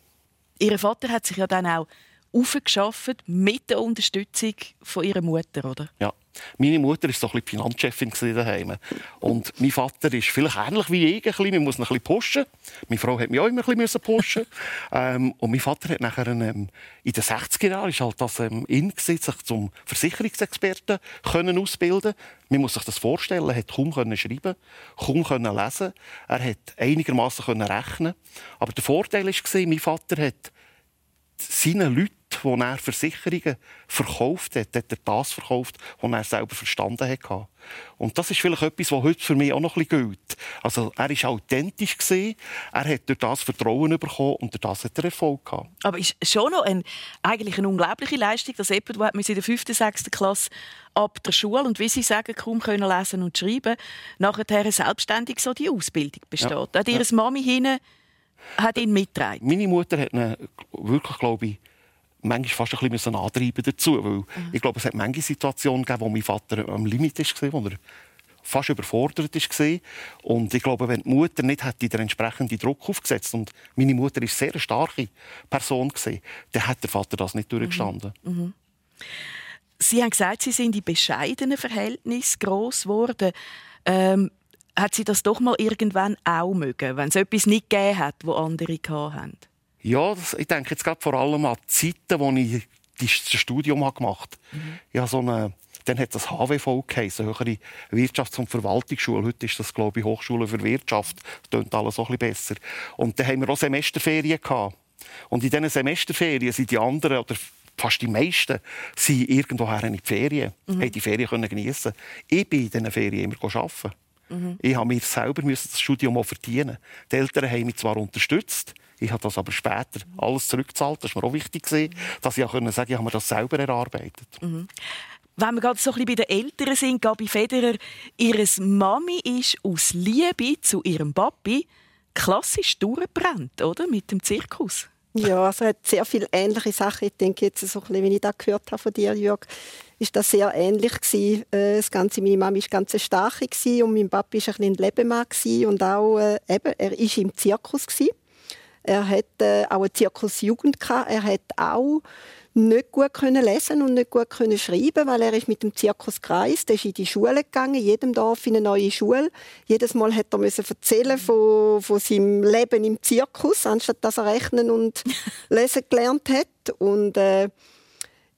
Ihr Vater hat sich ja dann auch aufgeschafft mit der Unterstützung von ihrer Mutter, oder? Ja. Meine Mutter war so ein bisschen Finanzchefin daheim. Und mein Vater ist vielleicht ähnlich wie ich. Man muss ihn ein bisschen pushen. Meine Frau hat mich auch immer ein bisschen pushen (laughs) ähm, Und mein Vater hat nachher ähm, in den 60er Jahren ist halt das ähm, in sich zum Versicherungsexperten können ausbilden. Man muss sich das vorstellen. Er hat kaum können schreiben, kaum können lesen. Er hat einigermaßen können rechnen. Aber der Vorteil war, mein Vater hat seinen Leuten wo er Versicherungen verkauft hat, hat er das verkauft, was er selber verstanden hat. Und das ist vielleicht etwas, was heute für mich auch noch ein bisschen gilt. Also er war authentisch, gewesen, er hat durch das Vertrauen bekommen und durch das hat er Erfolg gehabt. Aber ist schon noch ein, eigentlich eine unglaubliche Leistung, dass jemand, der in der 5. 6. Klasse ab der Schule und wie Sie sagen, kaum können lesen und schreiben, nachher selbstständig so die Ausbildung besteht. Ja. Hat Ihre ja. Mami hinten hat ihn mitgetragen? Meine Mutter hat ihn wirklich, glaube ich, manchmal fast ein bisschen antreiben dazu. Weil mhm. ich glaube, es hat manche Situationen gegeben, wo mein Vater am Limit war, wo er fast überfordert war. Und ich glaube, wenn die Mutter nicht hätte den entsprechenden Druck aufgesetzt und meine Mutter ist sehr eine starke Person gewesen, dann hätte der Vater das nicht durchgestanden. Mhm. Mhm. Sie haben gesagt, Sie sind in bescheidenen Verhältnissen groß geworden. Ähm, hat Sie das doch mal irgendwann auch mögen, wenn es etwas nicht gegeben hat, wo andere hatten? Ja, das, ich denke jetzt gerade vor allem an die Zeiten, wo ich das Studium gemacht habe. Mhm. Ja, so eine, dann hat das HWV geheißen, Höhere Wirtschafts- und Verwaltungsschule. Heute ist das, glaube ich, Hochschule für Wirtschaft. Das klingt alles auch ein bisschen besser. Und dann haben wir auch Semesterferien gehabt. Und in diesen Semesterferien sind die anderen, oder fast die meisten, sind irgendwoher in die Ferien, mhm. haben die Ferien können geniessen. Ich bin in diesen Ferien immer arbeiten. Mhm. Ich habe mir selber das Studium auch verdienen. Die Eltern haben mich zwar unterstützt, ich habe das aber später alles zurückgezahlt. Das war mir auch wichtig, dass ich auch sagen konnte, ich habe mir das selber erarbeitet. Mhm. Wenn wir gerade so ein bisschen bei den Eltern sind, Gabi Federer, ihre Mami ist aus Liebe zu ihrem Papi klassisch durchgebrannt, oder? Mit dem Zirkus. Ja, also hat sehr viele ähnliche Sachen. Ich denke jetzt so ein bisschen, wenn ich das gehört habe von dir, Jörg, ist das sehr ähnlich gewesen. Äh, das Ganze, meine Mama ist ganz stark und mein Papi ist ein bisschen ein Lebemann und auch äh, eben, er ist im Zirkus gewesen. Er hatte auch eine Zirkusjugend Er hat auch nicht gut können lesen und nicht gut können schreiben, weil er ist mit dem Zirkus gereist. Er ist in die Schule gegangen, jedem Dorf in eine neue Schule. Jedes Mal hat er müssen erzählen von, von seinem Leben im Zirkus, anstatt dass er rechnen und (laughs) lesen gelernt hat. Und äh,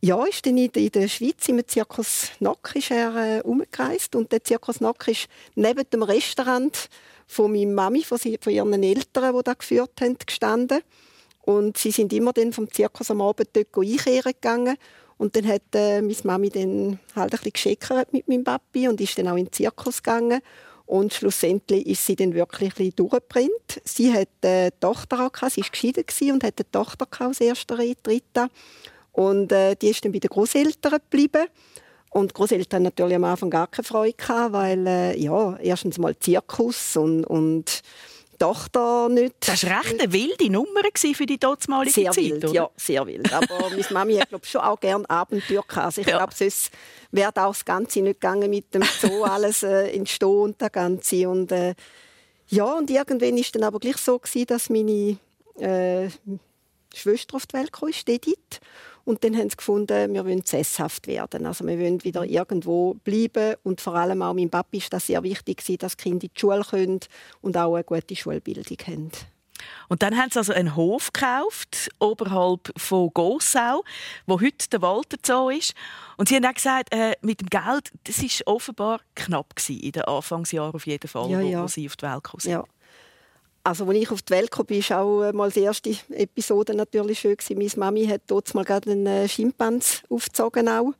ja, ist dann in der Schweiz im Zirkus Nock ist er äh, umgereist und der Zirkus Nock ist neben dem Restaurant von meiner Mami, von, sie, von ihren Eltern, die das geführt haben, gestanden. Und sie sind immer dann vom Zirkus am Abend dort einkehren gegangen. Und dann hat äh, meine Mami dann halt ein bisschen geschickert mit meinem Papi und ist dann auch in den Zirkus gegangen. Und schlussendlich ist sie dann wirklich ein bisschen durchgebrannt. Sie hat eine Tochter auch sie war geschieden und hatte eine Tochter als erste Rita. Und äh, die ist dann bei den Großeltern geblieben. Und Großeltern natürlich am Anfang gar keine Freude gehabt, weil äh, ja, erstens mal Zirkus und, und Tochter nicht. Das war recht eine wilde Nummer für die damalige sehr Zeit, wild, oder? Ja, sehr wild. Aber (laughs) meine Mami hat glaub, schon auch gerne Abenteuer gehabt. Also ich ja. glaube, sonst wäre auch das Ganze nicht gegangen mit dem Zoo (laughs) alles äh, entstehen und das Ganze. Und, äh, ja, und irgendwann war es dann aber gleich so gewesen, dass meine äh, Schwester auf die Welt ist, Edith. Und dann haben sie gefunden, wir wollen sesshaft werden. Also wir wollen wieder irgendwo bleiben. Und vor allem auch mein Papi ist das sehr wichtig, dass die Kinder in die Schule können und auch eine gute Schulbildung haben. Und dann haben sie also einen Hof gekauft, oberhalb von Gossau, wo heute der Walter Zoo ist. Und sie haben auch gesagt, äh, mit dem Geld, das war offenbar knapp gewesen, in den Anfangsjahren auf jeden Fall, ja, ja. wo, sie auf die Welt gekommen sind. Ja. Also, als ich auf die Welt kam, war auch mal die erste Episode natürlich schön. Meine Mami hat dort mal gerade einen äh, Schimpans aufgezogen auch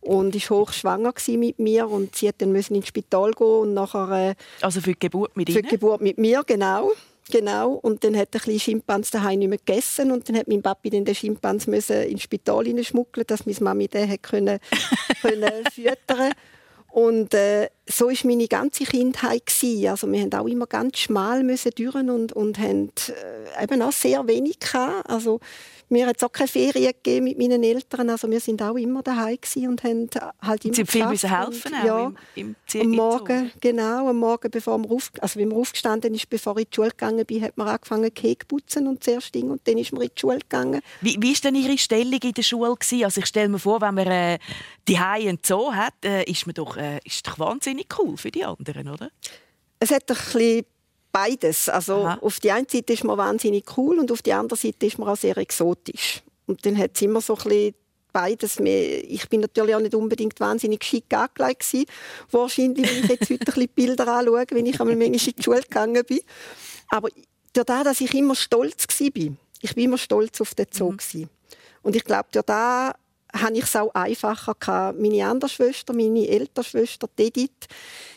und ist hochschwanger mit mir und sie hat dann müssen ins Spital gehen und nachher äh, also für die Geburt mit Ihnen? Für die Geburt mit mir genau. Genau, und dann hat der kleine Schimpans daheim nicht mehr gegessen und dann hat mein Papi den Schimpans müssen ins Spital schmuggeln, dass meine Mami den hat können, (laughs) können füttern und äh, so ist meine ganze Kindheit gewesen. Also wir haben auch immer ganz schmal müssen und und haben äh, eben auch sehr wenig gehabt. Also mir hat es auch keine Ferien gegeben mit meinen Eltern. Also wir sind auch immer daheim und haben halt immer Sie viel müssen helfen und, ja, im, im am Morgen, genau, am Morgen, bevor wir auf, also wenn man aufgestanden ist, bevor ich in die Schule gegangen bin, hat man angefangen Kek putzen und zuerst Ding und dann ist man in die Schule gegangen. Wie, wie ist denn Ihre Stellung in der Schule gewesen? Also ich stelle mir vor, wenn man äh, die einen Zoo hat, äh, ist man doch, äh, ist doch wahnsinnig cool für die anderen, oder? Es hat ein bisschen beides. Also Aha. auf die eine Seite ist man wahnsinnig cool und auf die andere Seite ist man auch sehr exotisch. Und dann hat es immer so ein bisschen beides. Ich bin natürlich auch nicht unbedingt wahnsinnig schick angelegt gewesen. Wahrscheinlich, wenn ich jetzt heute ein bisschen Bilder anschaue, wenn ich einmal manchmal in die Schule gegangen bin. Aber dadurch, dass ich immer stolz war, ich bin immer stolz auf den Zoo. Mhm. Und ich glaube, dadurch hatte ich es auch einfacher gehabt. Meine andere Schwester, meine ältere Schwester, Edith,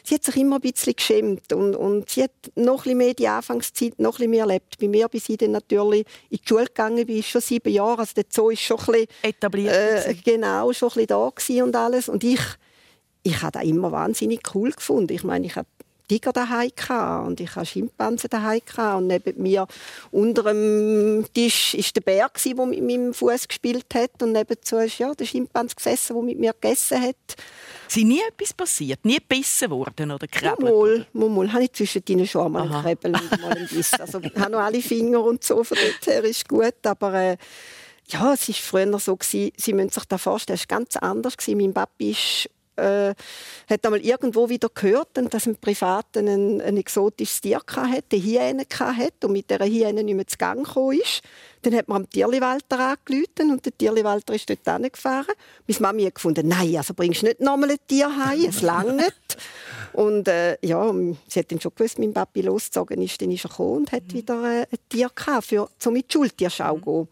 sie hat sich immer ein bisschen geschämt und, und sie hat noch ein mehr die Anfangszeit noch ein mehr erlebt. Bei mir, bis ich dann natürlich in die Schule gegangen bin, schon sieben Jahre, also der Zoo ist schon ein bisschen, etabliert. Äh, genau, schon ein bisschen da und alles. Und ich, ich habe das immer wahnsinnig cool gefunden. Ich meine, ich habe Tiger daheim und ich hatte Schimpansen daheim und neben mir unter dem Tisch ist der Bär der mit meinem Fuß gespielt hat und nebenzu ist ja der Schimpanse gesessen, der mit mir gegessen hat. Sind nie etwas passiert, nie gebissen worden oder gekrebelt? Mal, mal, mal. Habe ich zwischen ihnen schon einmal einen Krebel und mal einen Biss. Also ich habe noch alle Finger und so, von dort her ist gut, aber äh, ja, es war früher so, gewesen, Sie müssen sich das vorstellen, es war ganz anders. Gewesen. Mein Papi ist äh, hat einmal irgendwo wieder gehört, dass ein Privaten ein, ein exotisches Tier hatte, eine Hyäne hatte und mit dieser Hyäne nicht mehr zu Gang gekommen ist. Dann hat man am Tierliwalter angerufen und der Tierliwalter ist dort hingefahren. Meine Mami hat gefunden, nein, also bringst nicht nochmal ein Tier heim, es langt. und äh, ja, sie hat dann schon gewusst, mein Papi losgezogen ist, dann ist er gekommen und hat wieder äh, ein Tier gehabt, für, um in die Schultierschau zu gehen.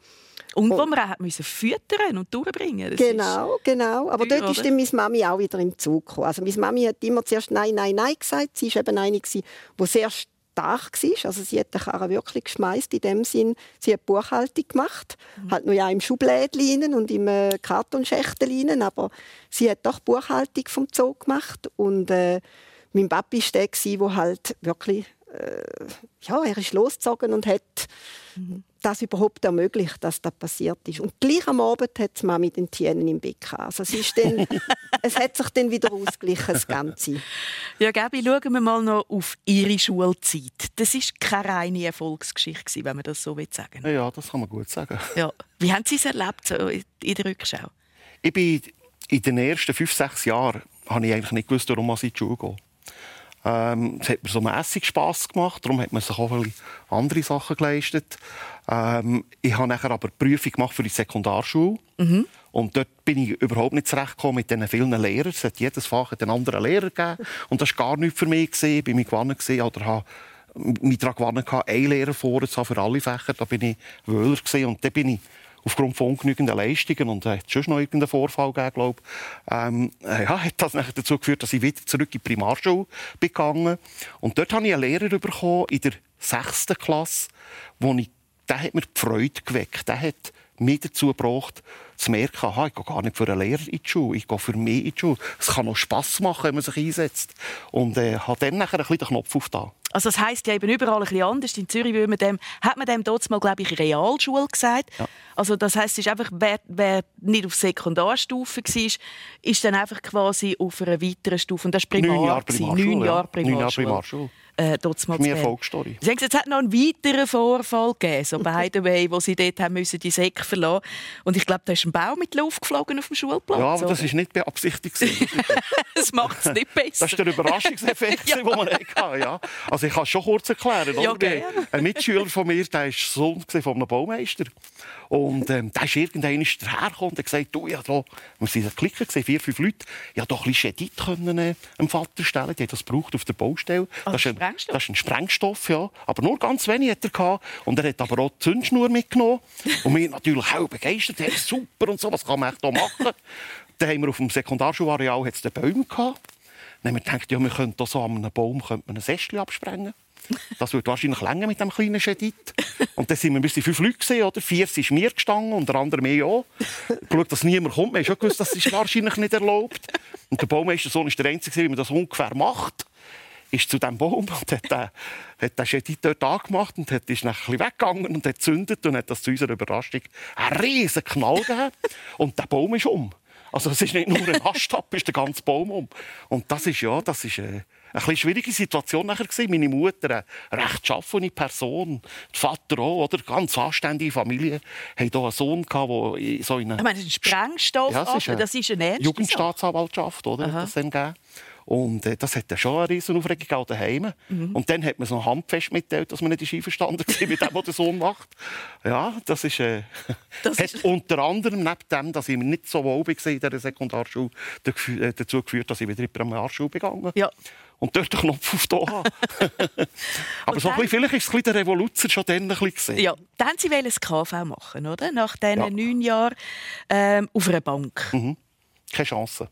Und wo man auch musste füttern und durchbringen Genau, genau. Aber teuer, dort ist dann meine Mami auch wieder im Zug gekommen. Also meine Mami hat immer zuerst Nein, Nein, Nein gesagt. Sie war eben eine, die sehr stark war. Also sie hat den Karren wirklich geschmeißt in dem Sinn, sie hat Buchhaltung gemacht. Mhm. Halt nur ja im Schublädchen und im äh, aber sie hat doch Buchhaltung vom Zoo gemacht. Und äh, mein Papi war der, der halt wirklich äh, ja, er ist losgezogen und hat mhm. Das überhaupt ermöglicht, dass das passiert ist. Und gleich am Abend hat die Mama den Tieren im Bett Also es, ist dann, (laughs) es hat sich dann wieder ausgeglichen, das Ganze. Ja, Gabi, schauen wir mal noch auf Ihre Schulzeit. Das war keine reine Erfolgsgeschichte, wenn man das so sagen will. Ja, das kann man gut sagen. Ja. Wie haben Sie es erlebt so in der Rückschau? Ich bin in den ersten fünf, sechs Jahren habe ich eigentlich nicht gewusst, warum ich in die Schule gehe. Ähm, es hat mir so mässig Spass gemacht, darum hat man sich auch viele andere Sachen geleistet. Ähm, ich habe nachher aber die Prüfung gemacht für die Sekundarschule. Mhm. Und dort bin ich überhaupt nicht zurechtgekommen mit diesen vielen Lehrern. Es hat jedes Fach einen anderen Lehrer gegeben. Und das war gar nichts für mich. Ich war mich gewonnen oder habe mich daran gewonnen, einen Lehrer vorzuhaben für alle Fächer. Da bin ich Wöhler. Und dann bin ich aufgrund von ungenügenden Leistungen und es schon noch irgendeinen Vorfall gegeben, glaube ähm, äh, ja, hat das nachher dazu geführt, dass ich wieder zurück in die Primarschule gegangen. Und dort habe ich einen Lehrer bekommen in der sechsten Klasse, wo ich, der hat mir die Freude geweckt. Der hat mich dazu gebracht, zu merken, aha, ich gehe gar nicht für einen Lehrer in die Schule, ich gehe für mich in die Schule. Es kann auch Spass machen, wenn man sich einsetzt. Und äh, habe dann nachher ein bisschen den Knopf aufgetan. Also das heisst ja eben überall ein bisschen anders. In Zürich würde man dem, hat man dem dort mal, glaube ich, Realschule gesagt. Ja. Also das heisst, es ist einfach, wer, wer nicht auf Sekundarstufe war, ist dann einfach quasi auf einer weiteren Stufe. Und das war Primar. Neun Jahre Primarschule. Neun Jahre Primarschule. Primarschule. Äh, dort mal Meine Erfolgsstory. Sie sagen, es hat noch einen weiteren Vorfall gegeben, so by the way, wo Sie dort haben müssen, die Säcke verlassen Und ich glaube, da ist ein Baum mit Luft geflogen auf dem Schulplatz. Ja, aber das oder? ist nicht beabsichtigt. (laughs) das macht es nicht besser. Das ist der Überraschungseffekt, (laughs) Ja. den man hatte. Ja. Also ich kann es schon kurz erklären. Ja. Ein Mitschüler von mir, der war Sohn von einem Baumeister. Und ähm, der ist irgendwann dahergekommen und hat gesagt, du, ja, da, wir sind ein Klicker, gesehen, vier, fünf Leute, ja, doch ein bisschen Schedit können äh, dem Vater stellen. Die hat das gebraucht auf der Baustelle. Ah, das, ist ein, Sprengstoff? das ist ein Sprengstoff, ja. Aber nur ganz wenig hat er gehabt. Und er hat aber auch die Zündschnur mitgenommen. Und wir natürlich auch begeistert. Hey, super und so, was kann man echt hier machen? Dann haben wir auf dem Sekundarschulareal Bäume gehabt. Dann haben wir gedacht, ja, wir könnten hier so an einem Baum könnte man ein Sästchen absprengen. Das würde wahrscheinlich länger mit dem kleinen Schedit. Und dann sind wir, wir sind fünf Leute gewesen, oder? Vier sind mir gestanden, unter anderem ich auch. Geschaut, dass niemand kommt. Wir haben schon gewusst, das ist wahrscheinlich nicht erlaubt. Und der Baumeistersohn ist der Einzige, wie man das ungefähr macht. Ist zu diesem Baum und hat den, hat den Schedit dort angemacht und hat, ist dann ein bisschen weggegangen und hat gezündet und hat das zu unserer Überraschung einen riesen Knall gegeben. Und der Baum ist um. Also es ist nicht nur ein Ast ab, es ist der ganze Baum um. Und das ist ja, das ist äh, eine bisschen schwierige Situation nachher gewesen. Meine Mutter, eine recht schaffene Person, der Vater auch, oder ganz anständige Familie, haben hier einen Sohn gehabt, der so in Ich einer meine, das ein Sprengstoff, Ja, es ist eine das ist eine. Jugendstaatsanwaltschaft, oder? Hat das dann gegeben. Und äh, das hat dann schon eine riesen Aufregung gegeben daheim. Mhm. Und dann hat man so handfest mitgeteilt, dass man nicht einverstanden war mit dem, was der Sohn macht. Ja, das ist, äh, (laughs) Das hat ist- unter anderem neben dem, dass ich mir nicht so wohl war in dieser Sekundarschule, dazu- äh, dazu geführt, dass ich wieder in die Primarschule begangen Ja. Und dort den Knopf auf da habe. (laughs) Aber so ein dann- bisschen, vielleicht ist es ein bisschen der Revoluzer schon dann ein bisschen gesehen. Ja, dann sie wollen das KV machen, oder? Nach diesen Ja. neun Jahren ähm, auf einer Bank. Keine Chance.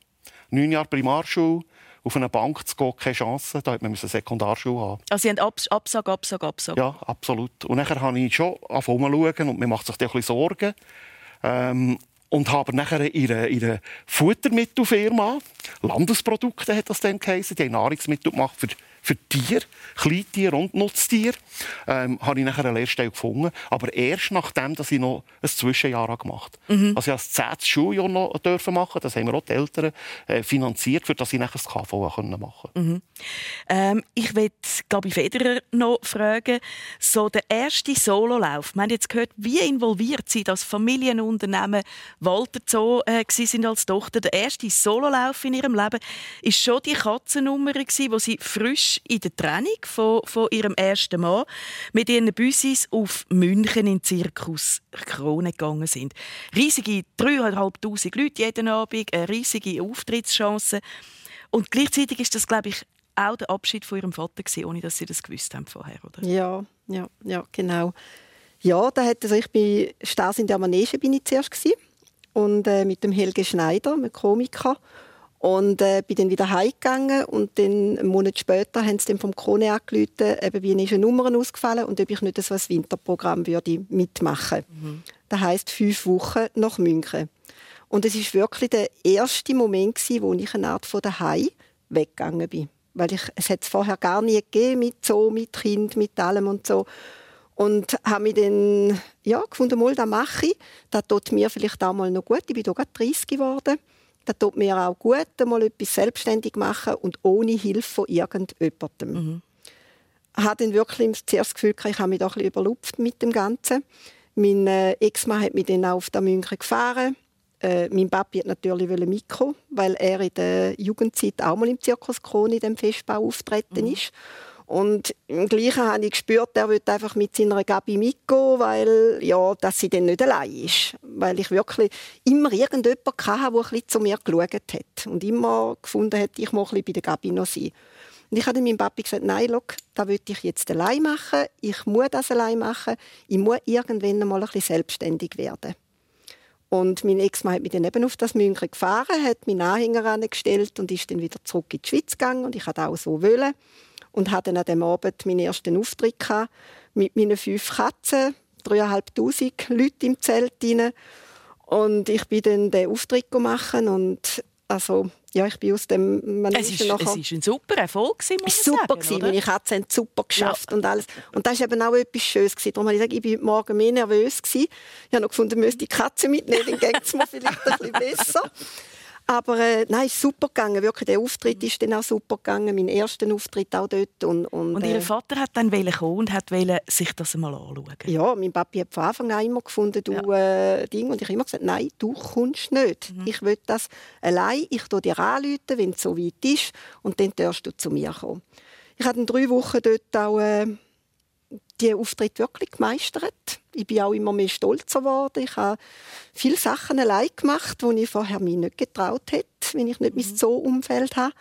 Neun Jahre Primarschule, auf eine Bank zu gehen, keine Chance. Da hat man eine Sekundarschule haben. Also sie haben Abs Absage, Absage, Absage. Ja, absolut. Und nachher habe ich schon angefangen und mir macht sich dann ein bisschen Sorgen. Ähm, und habe nachher ihre, ihre Futtermittelfirma, Landesprodukte hat das dann geheißen, die haben Nahrungsmittel gemacht für, für Tiere, Kleintiere und Nutztiere, ähm, habe ich nachher eine Lehrstelle gefunden. Aber erst nachdem, dass ich noch ein Zwischenjahr gemacht habe. Also ich habe das zehnte Schuljahr noch dürfen machen, das haben wir auch die Eltern äh, finanziert, für das ich nachher das KV können machen konnte. Ähm, ich will Gabi Federer noch fragen, so der erste Sololauf. Wir haben jetzt gehört, wie involviert Sie das Familienunternehmen Walter Zoo äh, sind als Tochter. Der erste Sololauf in Ihrem Leben ist schon die Katzennummer wo Sie frisch in der Trennung von, von Ihrem ersten Mann mit Ihren Büssis auf München in Zirkus Krone gegangen sind. Riesige 3'500 Leute jeden Abend, riesige Auftrittschance. Und gleichzeitig ist das, glaube ich, auch der Abschied von ihrem Vater gewesen, ohne dass sie das gewusst haben vorher, oder? Ja, ja, ja, genau. Ja, da hat, also ich bin Stars in der Manege bin ich zuerst gewesen. und äh, mit dem Helge Schneider, einem Komiker. Und äh, bin dann wieder heimgegangen und dann einen Monat später haben sie dann vom Krone angerufen, eben wie ist eine Nummer ausgefallen und ob ich nicht so ein Winterprogramm würde mitmachen. Das heisst fünf Wochen nach München. Und es ist wirklich der erste Moment gewesen, wo ich eine Art von daheim weggegangen bin, weil ich es hat es vorher gar nie gegeben mit so mit Kind, mit allem und so. Und habe mich dann ja, gefunden, mal, das mache ich. Das tut mir vielleicht auch mal noch gut. Ich bin hier gerade 30 geworden. Das tut mir auch gut, mal etwas selbstständig machen und ohne Hilfe von irgendjemandem. Mhm. habe dann wirklich zuerst das Gefühl, ich habe mich da ein bisschen überlupft mit dem Ganzen. Mein äh, Ex-Mann hat mich dann auch auf der München gefahren. Äh, mein Papi hat natürlich mitkommen, weil er in der Jugendzeit auch mal im Zirkus Krone in dem Festbau auftreten ist. Und im Gleichen habe ich gespürt, er will einfach mit seiner Gabi mitgehen, weil ja, dass sie dann nicht allein ist. Weil ich wirklich immer irgendjemanden hatte, der ein zu mir geschaut hat. Und immer gefunden hat, ich muss bei der Gabi noch sein. Und ich habe meinem Papi gesagt, nein, schau, das will ich jetzt allein machen. Ich muss das allein machen. Ich muss irgendwann mal ein selbstständig werden. Und mein Ex-Mann hat mich dann eben auf das München gefahren, hat meinen Anhänger angestellt und ist dann wieder zurück in die Schweiz gegangen. Und ich hatte auch so wollen. Und hatte an dem Abend meinen ersten Auftritt gehabt, mit meinen fünf Katzen, dreieinhalbtausend Leute im Zelt drin. Und ich bin dann den Auftritt machen und also, ja, ich bin aus dem man Es ist, es ist ein super Erfolg gewesen, muss man super sagen, gewesen. Meine Katzen haben es super geschafft und alles. Und das ist eben auch etwas Schönes gewesen. Darum habe ich gesagt, ich bin heute Morgen mehr nervös gewesen. Ich habe noch gefunden, ich müsste die Katze mitnehmen, dann geht es mir vielleicht ein bisschen besser. Aber äh, nein, ist super gegangen. Wirklich, der Auftritt ist dann auch super gegangen. Mein erster Auftritt auch dort. Und, und, Und äh, Ihr Vater hat dann kommen und hat sich das einmal anschauen. Ja, mein Papi hat von Anfang an immer gefunden, du äh, Ding. Und ich habe immer gesagt, nein, du kommst nicht. Ich will das allein. Ich tue dir anrufen, wenn es so weit ist. Und dann darfst du zu mir kommen. Ich habe dann drei Wochen dort auch äh, die Auftritt wirklich gemeistert. Ich bin auch immer mehr stolzer geworden. Ich habe viele Sachen allein gemacht, die ich vorher mir nicht getraut hätte, wenn ich nicht mhm. mein Zoo-Umfeld habe.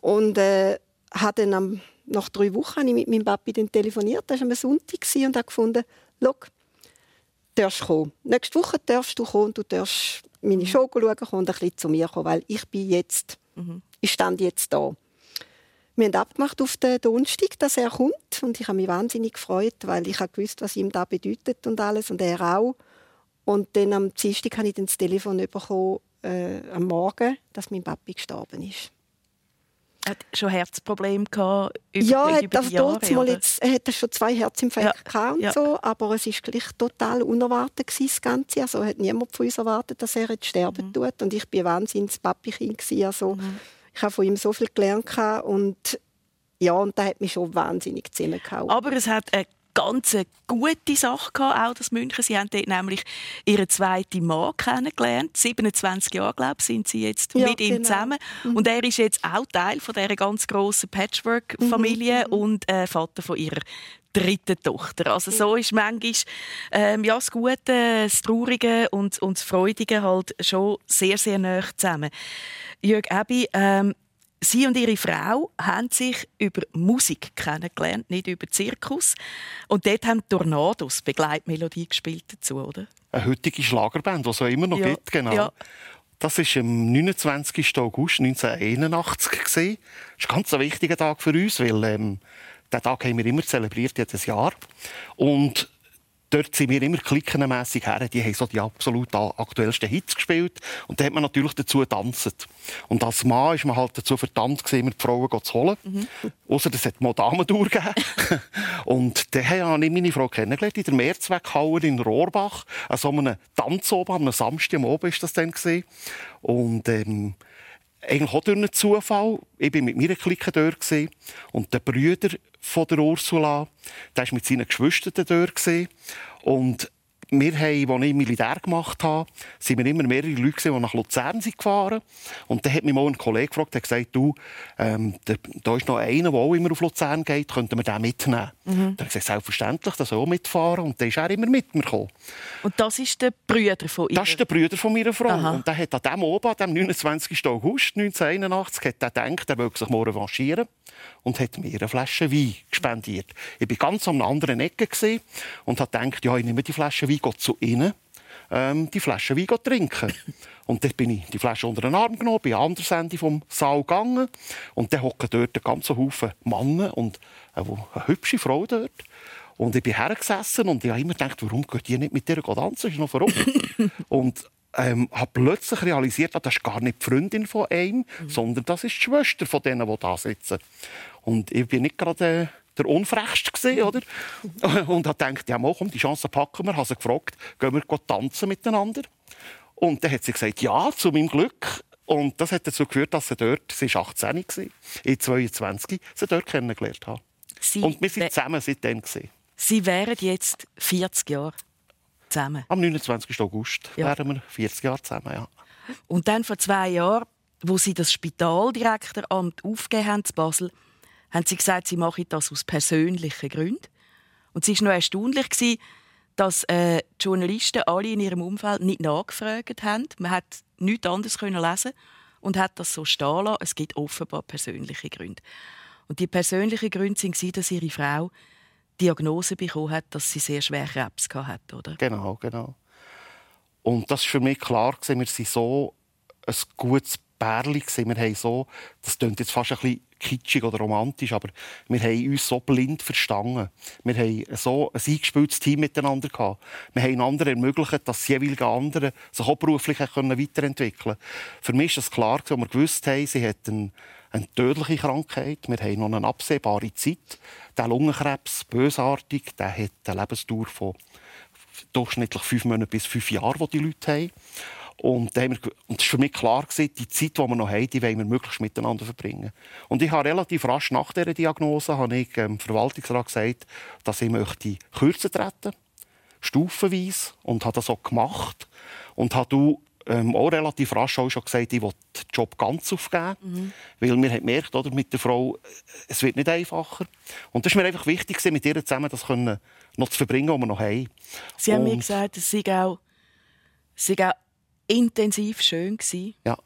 Und äh, habe dann am, nach drei Wochen habe ich mit meinem Papi dann telefoniert. Das war am Sonntag und habe gefunden, schau, du darfst kommen. Nächste Woche darfst du kommen und du darfst meine Show schauen und ein bisschen zu mir kommen, weil ich bin jetzt, mhm. ich stand jetzt da. Wir haben abgemacht auf den Donnerstag, dass er kommt und ich habe mich wahnsinnig gefreut, weil ich gewusst, was ihm da bedeutet und alles und er auch. Und dann am Dienstag habe ich dann das Telefon bekommen, äh, am Morgen, dass mein Papi gestorben ist. Er hat schon Herzprobleme gehabt über, ja, über hat, also die Jahre, mal jetzt, er hatte schon zwei Herzinfarkte ja, und ja. so, aber es ist gleich total unerwartet gewesen, das Ganze. Also hat niemand von uns erwartet, dass er jetzt sterben mhm. tut und ich bin wahnsinnig Papi-Kind also mhm. Ich habe von ihm so viel gelernt und ja, und da hat mich schon wahnsinnig zusammengehauen. Aber es hat eine ganz gute Sache gehabt, auch das München. Sie haben dort nämlich ihren zweiten Mann kennengelernt. 27 Jahre, glaube ich, sind sie jetzt ja, mit ihm genau. zusammen. Mhm. Und er ist jetzt auch Teil von dieser ganz grossen Patchwork-Familie mhm. und äh, Vater von ihrer dritten Tochter. Also so ist manchmal ähm, ja, das Gute, das Traurige und, und das Freudige halt schon sehr, sehr nah zusammen. Jörg Ebi, ähm, Sie und Ihre Frau haben sich über Musik kennengelernt, nicht über Zirkus. Und dort haben Tornados Begleitmelodie gespielt dazu, oder? Eine heutige Schlagerband, die es immer noch ja. gibt, genau. Ja. Das war am 29. August 1981. Das ist ein ganz wichtiger Tag für uns, weil ähm, diesen Tag haben wir immer zelebriert, jedes Jahr. Und dort sind wir immer klickenmässig her. Die haben so die absolut aktuellsten Hits gespielt. Und da hat man natürlich dazu getanzt. Und als Mann ist man halt dazu verdammt gewesen, die Frauen zu holen. Mhm. Außer es hat mal Damen (laughs) durchgegeben. und dann habe ich meine Frau kennengelernt in der Mehrzweckhalle in Rohrbach. An so einem Tanz oben, am Samstag am Oben ist das dann. Und, ähm, eigentlich auch durch einen Zufall. Ich war mit meiner Clique dort. Und der Brüder von der Ursula, der war mit seinen Geschwistern dort. Und wir haben, als ich Militär gemacht habe, sind wir immer mehrere Leute, die nach Luzern sind gefahren Und dann hat mich mal ein Kollege gefragt, der gesagt, du, ähm, da, da, ist noch einer, der auch immer auf Luzern geht, könnten wir den mitnehmen? Mhm. Dann habe ich gesagt, selbstverständlich, dass er auch mitfahren. Und dann ist er immer mit mir gekommen. Und das ist der Brüder von ihr? Das ist der Brüder von meiner Frau. Aha. Und der hat an diesem Abend, am 29. August 1981, hat er gedacht, er will sich mal revanchieren und hat mir eine Flasche Wein gespendiert. Ich war ganz an einer anderen Ecke und habe gedacht, ja, ich nehme die Flasche Wein zu ihnen, ähm, die Flasche Wein trinken. (laughs) Und dann bin ich die Flasche unter den Arm genommen, bin an anderes Ende vom Saal gegangen und dann hocken dort ein ganzer Haufen Männer und eine, hübsche Frau dort. Und ich bin hergesessen und ich habe immer gedacht, warum geht ihr nicht mit ihr tanzen? Ist noch verrückt. (laughs) und ähm, habe plötzlich realisiert, das ist gar nicht die Freundin von einem, mhm. sondern das ist die Schwester von denen, die da sitzen. Und ich bin nicht gerade der Unfrechste gesehen, oder? (laughs) Und habe gedacht, ja, mal, komm, die Chance packen wir. Habe sie gefragt, gehen wir tanzen miteinander? Und dann hat sie gesagt, ja, zu meinem Glück. Und das hat dazu geführt, dass sie dort, sie war 18 war, in 22, sie dort kennengelernt hat. Sie und wir sind zusammen seitdem. Gewesen. Sie wären jetzt 40 Jahre zusammen? Am 29. August ja. wären wir 40 Jahre zusammen, ja. Und dann vor zwei Jahren, wo Sie das Spitaldirektoramt aufgegeben haben in Basel, haben Sie gesagt, Sie machen das aus persönlichen Gründen. Und es war noch erstaunlich, dass äh, die Journalisten alle in ihrem Umfeld nicht nachgefragt haben. Man hat nichts anderes lesen und hat das so stehen lassen. Es gibt offenbar persönliche Gründe. Und die persönlichen Gründe waren, dass ihre Frau Diagnose bekommen hat, dass sie sehr schwer Krebs hatte, oder? Genau, genau. Und das war für mich klar, wir sind so ein gutes Pärchen. Wir haben so, das klingt jetzt fast ein bisschen kitschig oder romantisch, aber wir haben uns so blind verstanden. Wir haben so ein eingespieltes Team miteinander gehabt. Wir haben einander ermöglicht, dass das jeweilige andere sich auch beruflich weiterentwickeln können. Für mich ist es klar, als wir gewusst haben, sie hat eine, eine tödliche Krankheit. Wir haben noch eine absehbare Zeit. Der Lungenkrebs, bösartig, der hat eine Lebensdauer von durchschnittlich fünf Monaten bis fünf Jahren, die die Leute haben. Und, da haben wir, und das war für mich klar, gewesen, die Zeit, die wir noch haben, die wollen wir möglichst miteinander verbringen. Und ich habe relativ rasch nach dieser Diagnose habe ich, ähm, Verwaltungsrat gesagt, dass ich möchte kürzer treten stufenweise, und habe das auch gemacht. Und habe ähm, auch relativ rasch auch schon gesagt, ich will den Job ganz aufgeben. Mhm. Weil wir haben gemerkt, oder, mit der Frau, es wird nicht einfacher. Und das war mir einfach wichtig, mit ihr zusammen das können, noch zu verbringen, was wir noch haben. Sie haben mir gesagt, es sei auch, es sei auch intensiv schön gewesen. Ja.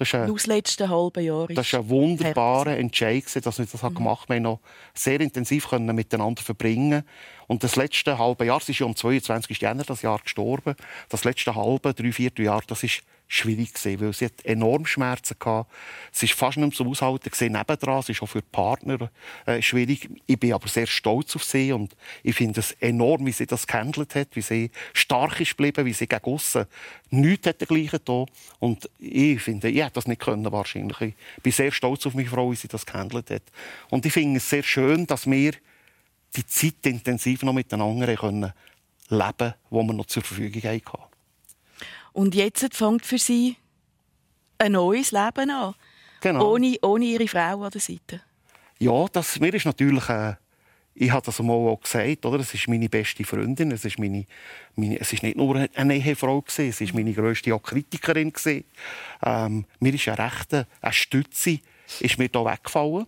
Das, ein, das letzte halbe Jahr. Das war ein wunderbarer Entscheid, dass wir das mhm. gemacht haben. Wir noch sehr intensiv miteinander verbringen Und das letzte halbe Jahr, sie ist ja am 22. Januar das Jahr gestorben, das letzte halbe, drei, vier Jahr, das ist schwierig gewesen, weil sie hat enorm Schmerzen hatte. Sie ist fast nicht mehr so aushalten gesehen nebendran. Sie ist auch für die Partner äh, schwierig. Ich bin aber sehr stolz auf sie und ich finde es enorm, wie sie das gehandelt hat, wie sie stark ist geblieben, wie sie gegen aussen nichts hat dergleichen da. Und ich finde, ich hätte das nicht können wahrscheinlich. Ich bin sehr stolz auf meine Frau, wie sie das gehandelt hat. Und ich finde es sehr schön, dass wir die Zeit intensiv noch miteinander können leben, die wir noch zur Verfügung hatten. Und jetzt fängt für sie ein neues Leben an. Genau. Ohne, ohne ihre Frau an der Seite. Ja, das, mir ist natürlich... Äh, ich habe das mal auch gesagt, oder? Es ist meine beste Freundin, es ist, meine, meine, es ist nicht nur eine Ehefrau, gewesen, es ist meine grösste Kritikerin. Ähm, mir ist eine rechte eine Stütze ist mir da weggefallen.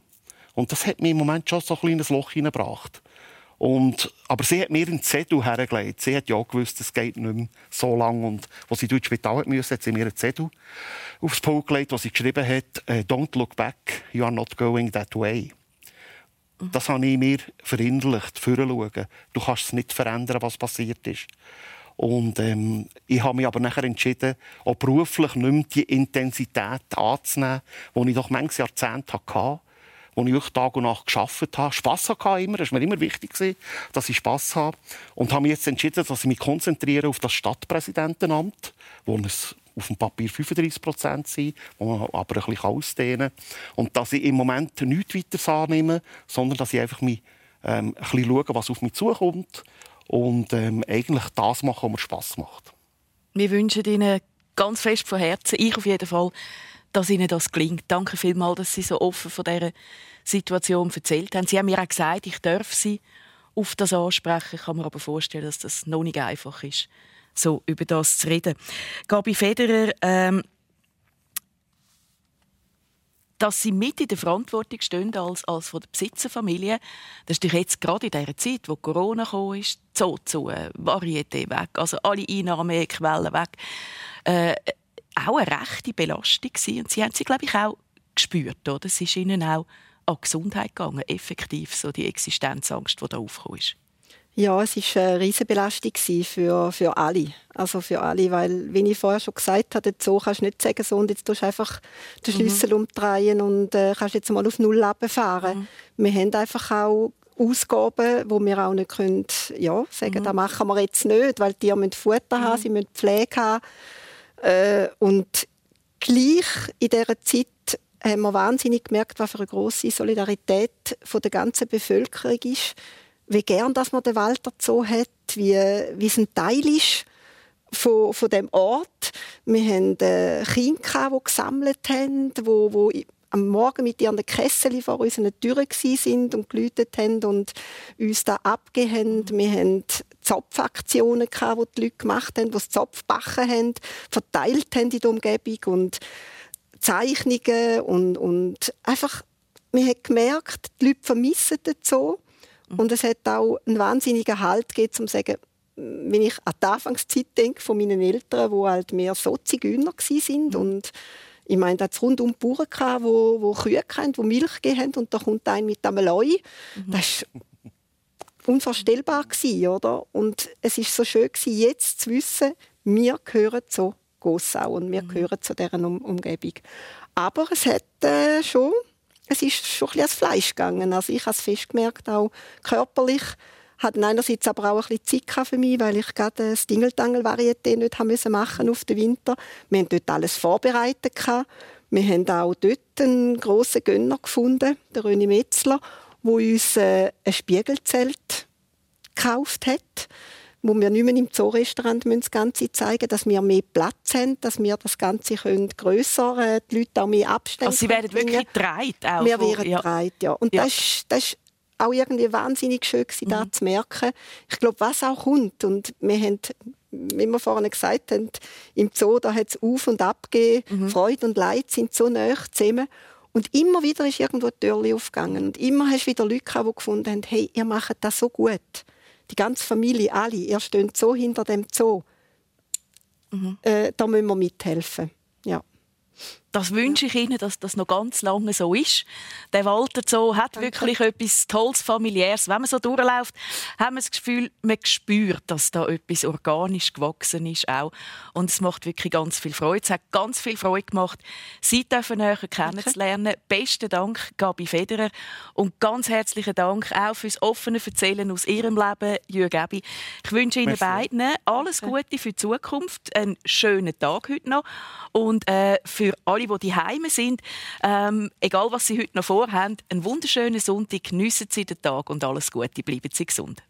Und das hat mir im Moment schon so ein kleines Loch hineingebracht. Und, aber sie hat mir einen Zettel hergelegt. Sie hat ja gewusst, es geht nicht mehr so lange. Und als sie ins Spital müssen, hat sie mir einen Zettel aufs Pult gelegt, wo sie geschrieben hat, äh, «Don't look back, you are not going that way». Das habe ich mir verinnerlicht, schauen. Du kannst es nicht verändern, was passiert ist. Und ähm, ich habe mich aber nachher entschieden, auch beruflich nicht mehr die Intensität anzunehmen, die ich doch manches Jahrzehnt hatte wo ich Tag und Nacht geschafft habe. Spass hatte immer, das war mir immer wichtig, dass ich Spass habe. Und habe mich jetzt entschieden, dass ich mich konzentriere auf das Stadtpräsidentenamt, wo es auf dem Papier 35 Prozent sind, wo man aber ein bisschen ausdehnen kann. Und dass ich im Moment nichts weiter annehme, sondern dass ich einfach mich, ähm, ein bisschen schaue, was auf mich zukommt und ähm, eigentlich das machen, was mir Spass macht. Wir wünschen Ihnen ganz fest von Herzen, ich auf jeden Fall, dass Ihnen das gelingt. Danke vielmals, dass Sie so offen von dieser Situation erzählt haben. Sie haben mir auch gesagt, ich darf Sie auf das ansprechen. Ich kann mir aber vorstellen, dass das noch nicht einfach ist, so über das zu reden. Gabi Federer, ähm, dass sie mit in der Verantwortung stehen als, als von der Besitzerfamilie, das ist jetzt gerade in dieser Zeit, wo Corona kam, ist, Zoo zu, äh, Varieté weg, also alle Einnahmequellen weg. Äh, auch eine rechte Belastung gewesen. und sie haben sie glaube ich auch gespürt, oder? Es ist ihnen auch an die Gesundheit gegangen, effektiv so die Existenzangst, die da aufgekommen ist. Ja, es war eine riesige Belastung für, für alle. Also für alle, weil, wie ich vorher schon gesagt habe, so kannst du nicht sagen, so, und jetzt tust du einfach den mhm. Schlüssel mhm. umdrehen und äh, kannst jetzt mal auf Null fahren. Mhm. Wir haben einfach auch Ausgaben, wo wir auch nicht können, ja, sagen, mhm. das machen wir jetzt nicht, weil die müssen Futter mhm. haben, sie müssen Pflege haben. Äh, und gleich in dieser Zeit haben wir wahnsinnig gemerkt, was für eine grosse Solidarität von der ganzen Bevölkerung ist. Wie gern dass man den Walter so hat, wie, wie es ein Teil ist von, von dem Ort. Wir haben äh, Kinder, die gesammelt haben, wo, wo am Morgen mit ihren Kessel vor unseren Türen sind und geläutet haben und uns da abgegeben haben. Wir haben Zopfaktionen gehabt, die die Leute gemacht haben, die das Zopfbachen haben, verteilt haben in der Umgebung und Zeichnungen und, und einfach, man hat gemerkt, die Leute vermissen das so. Und es hat auch einen wahnsinnigen Halt gegeben, um zu sagen, wenn ich an die Anfangszeit denke von meinen Eltern, die halt mehr so Zigeuner waren mhm. und ich meine, da rund um die Bauern, die wo, wo Kühe hatten, die Milch gegeben haben und da kommt ein mit einem Leu. Mhm. Das war unvorstellbar, gewesen, oder? Und es ist so schön, gewesen, jetzt zu wissen, wir gehören zu Gossau und wir mhm. gehören zu dieser um Umgebung. Aber es hat äh, schon, es ist schon ein bisschen ans Fleisch gegangen. Also ich habe es festgemerkt, auch körperlich hat einerseits aber auch ein bisschen Zeit für mich, weil ich gerade das Dingeltangel-Varieté nicht haben müssen machen auf den Winter. Wir haben dort alles vorbereitet. Wir haben auch dort einen grossen Gönner gefunden, den René Metzler, der uns äh, ein Spiegelzelt gekauft hat. wo wir nicht mehr im Zoo-Restaurant das Ganze zeigen dass wir mehr Platz haben, dass wir das Ganze können grösser, äh, die Leute auch mehr Abstände Also sie werden wirklich dreit auch. Wir werden ja. dreit, ja. Und ja. Das, ist, das ist auch irgendwie wahnsinnig schön gewesen, mhm. da zu merken. Ich glaube, was auch kommt. Und wir haben, wie wir vorhin gesagt haben, im Zoo, da hat es auf und ab gegeben. Mhm. Freude und Leid sind so nah zusammen. Und immer wieder ist irgendwo die Tür aufgegangen. Und immer hast du wieder Leute, die gefunden haben, hey, ihr macht das so gut. Die ganze Familie, alle, ihr steht so hinter dem Zoo. Mhm. Äh, da müssen wir mithelfen. Ja das wünsche ich Ihnen, dass das noch ganz lange so ist. Der Walter Zoo hat Danke. wirklich etwas Tolles, Familiäres. Wenn man so durchläuft, haben wir das Gefühl, man spürt, dass da etwas organisch gewachsen ist auch. Und es macht wirklich ganz viel Freude. Es hat ganz viel Freude gemacht, Sie dürfen näher kennenzulernen. Besten Dank, Gabi Federer. Und ganz herzlichen Dank auch fürs offene Erzählen aus Ihrem Leben, Jürgen Gabi. Ich wünsche Ihnen Merci. beiden alles Gute für die Zukunft. Einen schönen Tag heute noch. Und äh, für alle alle, die heime sind, ähm, egal was sie heute noch vorhaben, einen wunderschönen Sonntag, geniessen Sie den Tag und alles Gute, bleiben Sie gesund.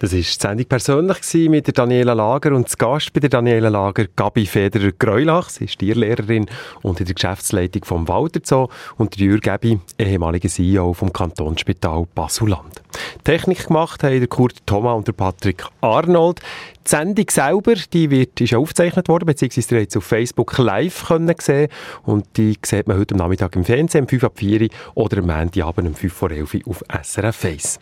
Das war die Sendung persönlich mit der Daniela Lager und zu Gast bei der Daniela Lager Gabi Federer-Greulach. Sie ist Tierlehrerin und in der Geschäftsleitung vom Walter Zoo und Jürg Gabi, ehemaliger CEO vom Kantonsspital Basuland. Technik gemacht haben der Kurt Thomas und der Patrick Arnold. Die Sendung selber, die wird, ist aufgezeichnet worden, beziehungsweise ihr habt auf Facebook live können sehen und die sieht man heute am Nachmittag im Fernsehen, um 5 ab 4 oder am Montagabend um 5 vor 11 auf SRF 1.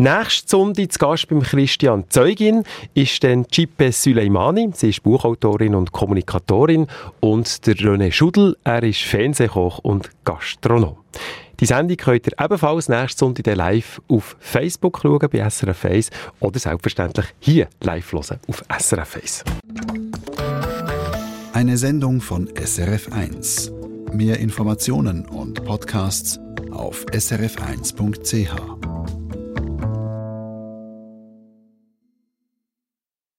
Nächste Sonntag zu Gast beim Christian Zeugin ist dann Cipe Süleimani. Sie ist Buchautorin und Kommunikatorin. Und der René Schudel, er ist Fernsehkoch und Gastronom. Die Sendung könnt ihr ebenfalls nächste Sonntag live auf Facebook schauen, bei SRF 1 oder selbstverständlich hier live hören auf SRF 1. Eine Sendung von SRF 1. Mehr Informationen und Podcasts auf srf1.ch.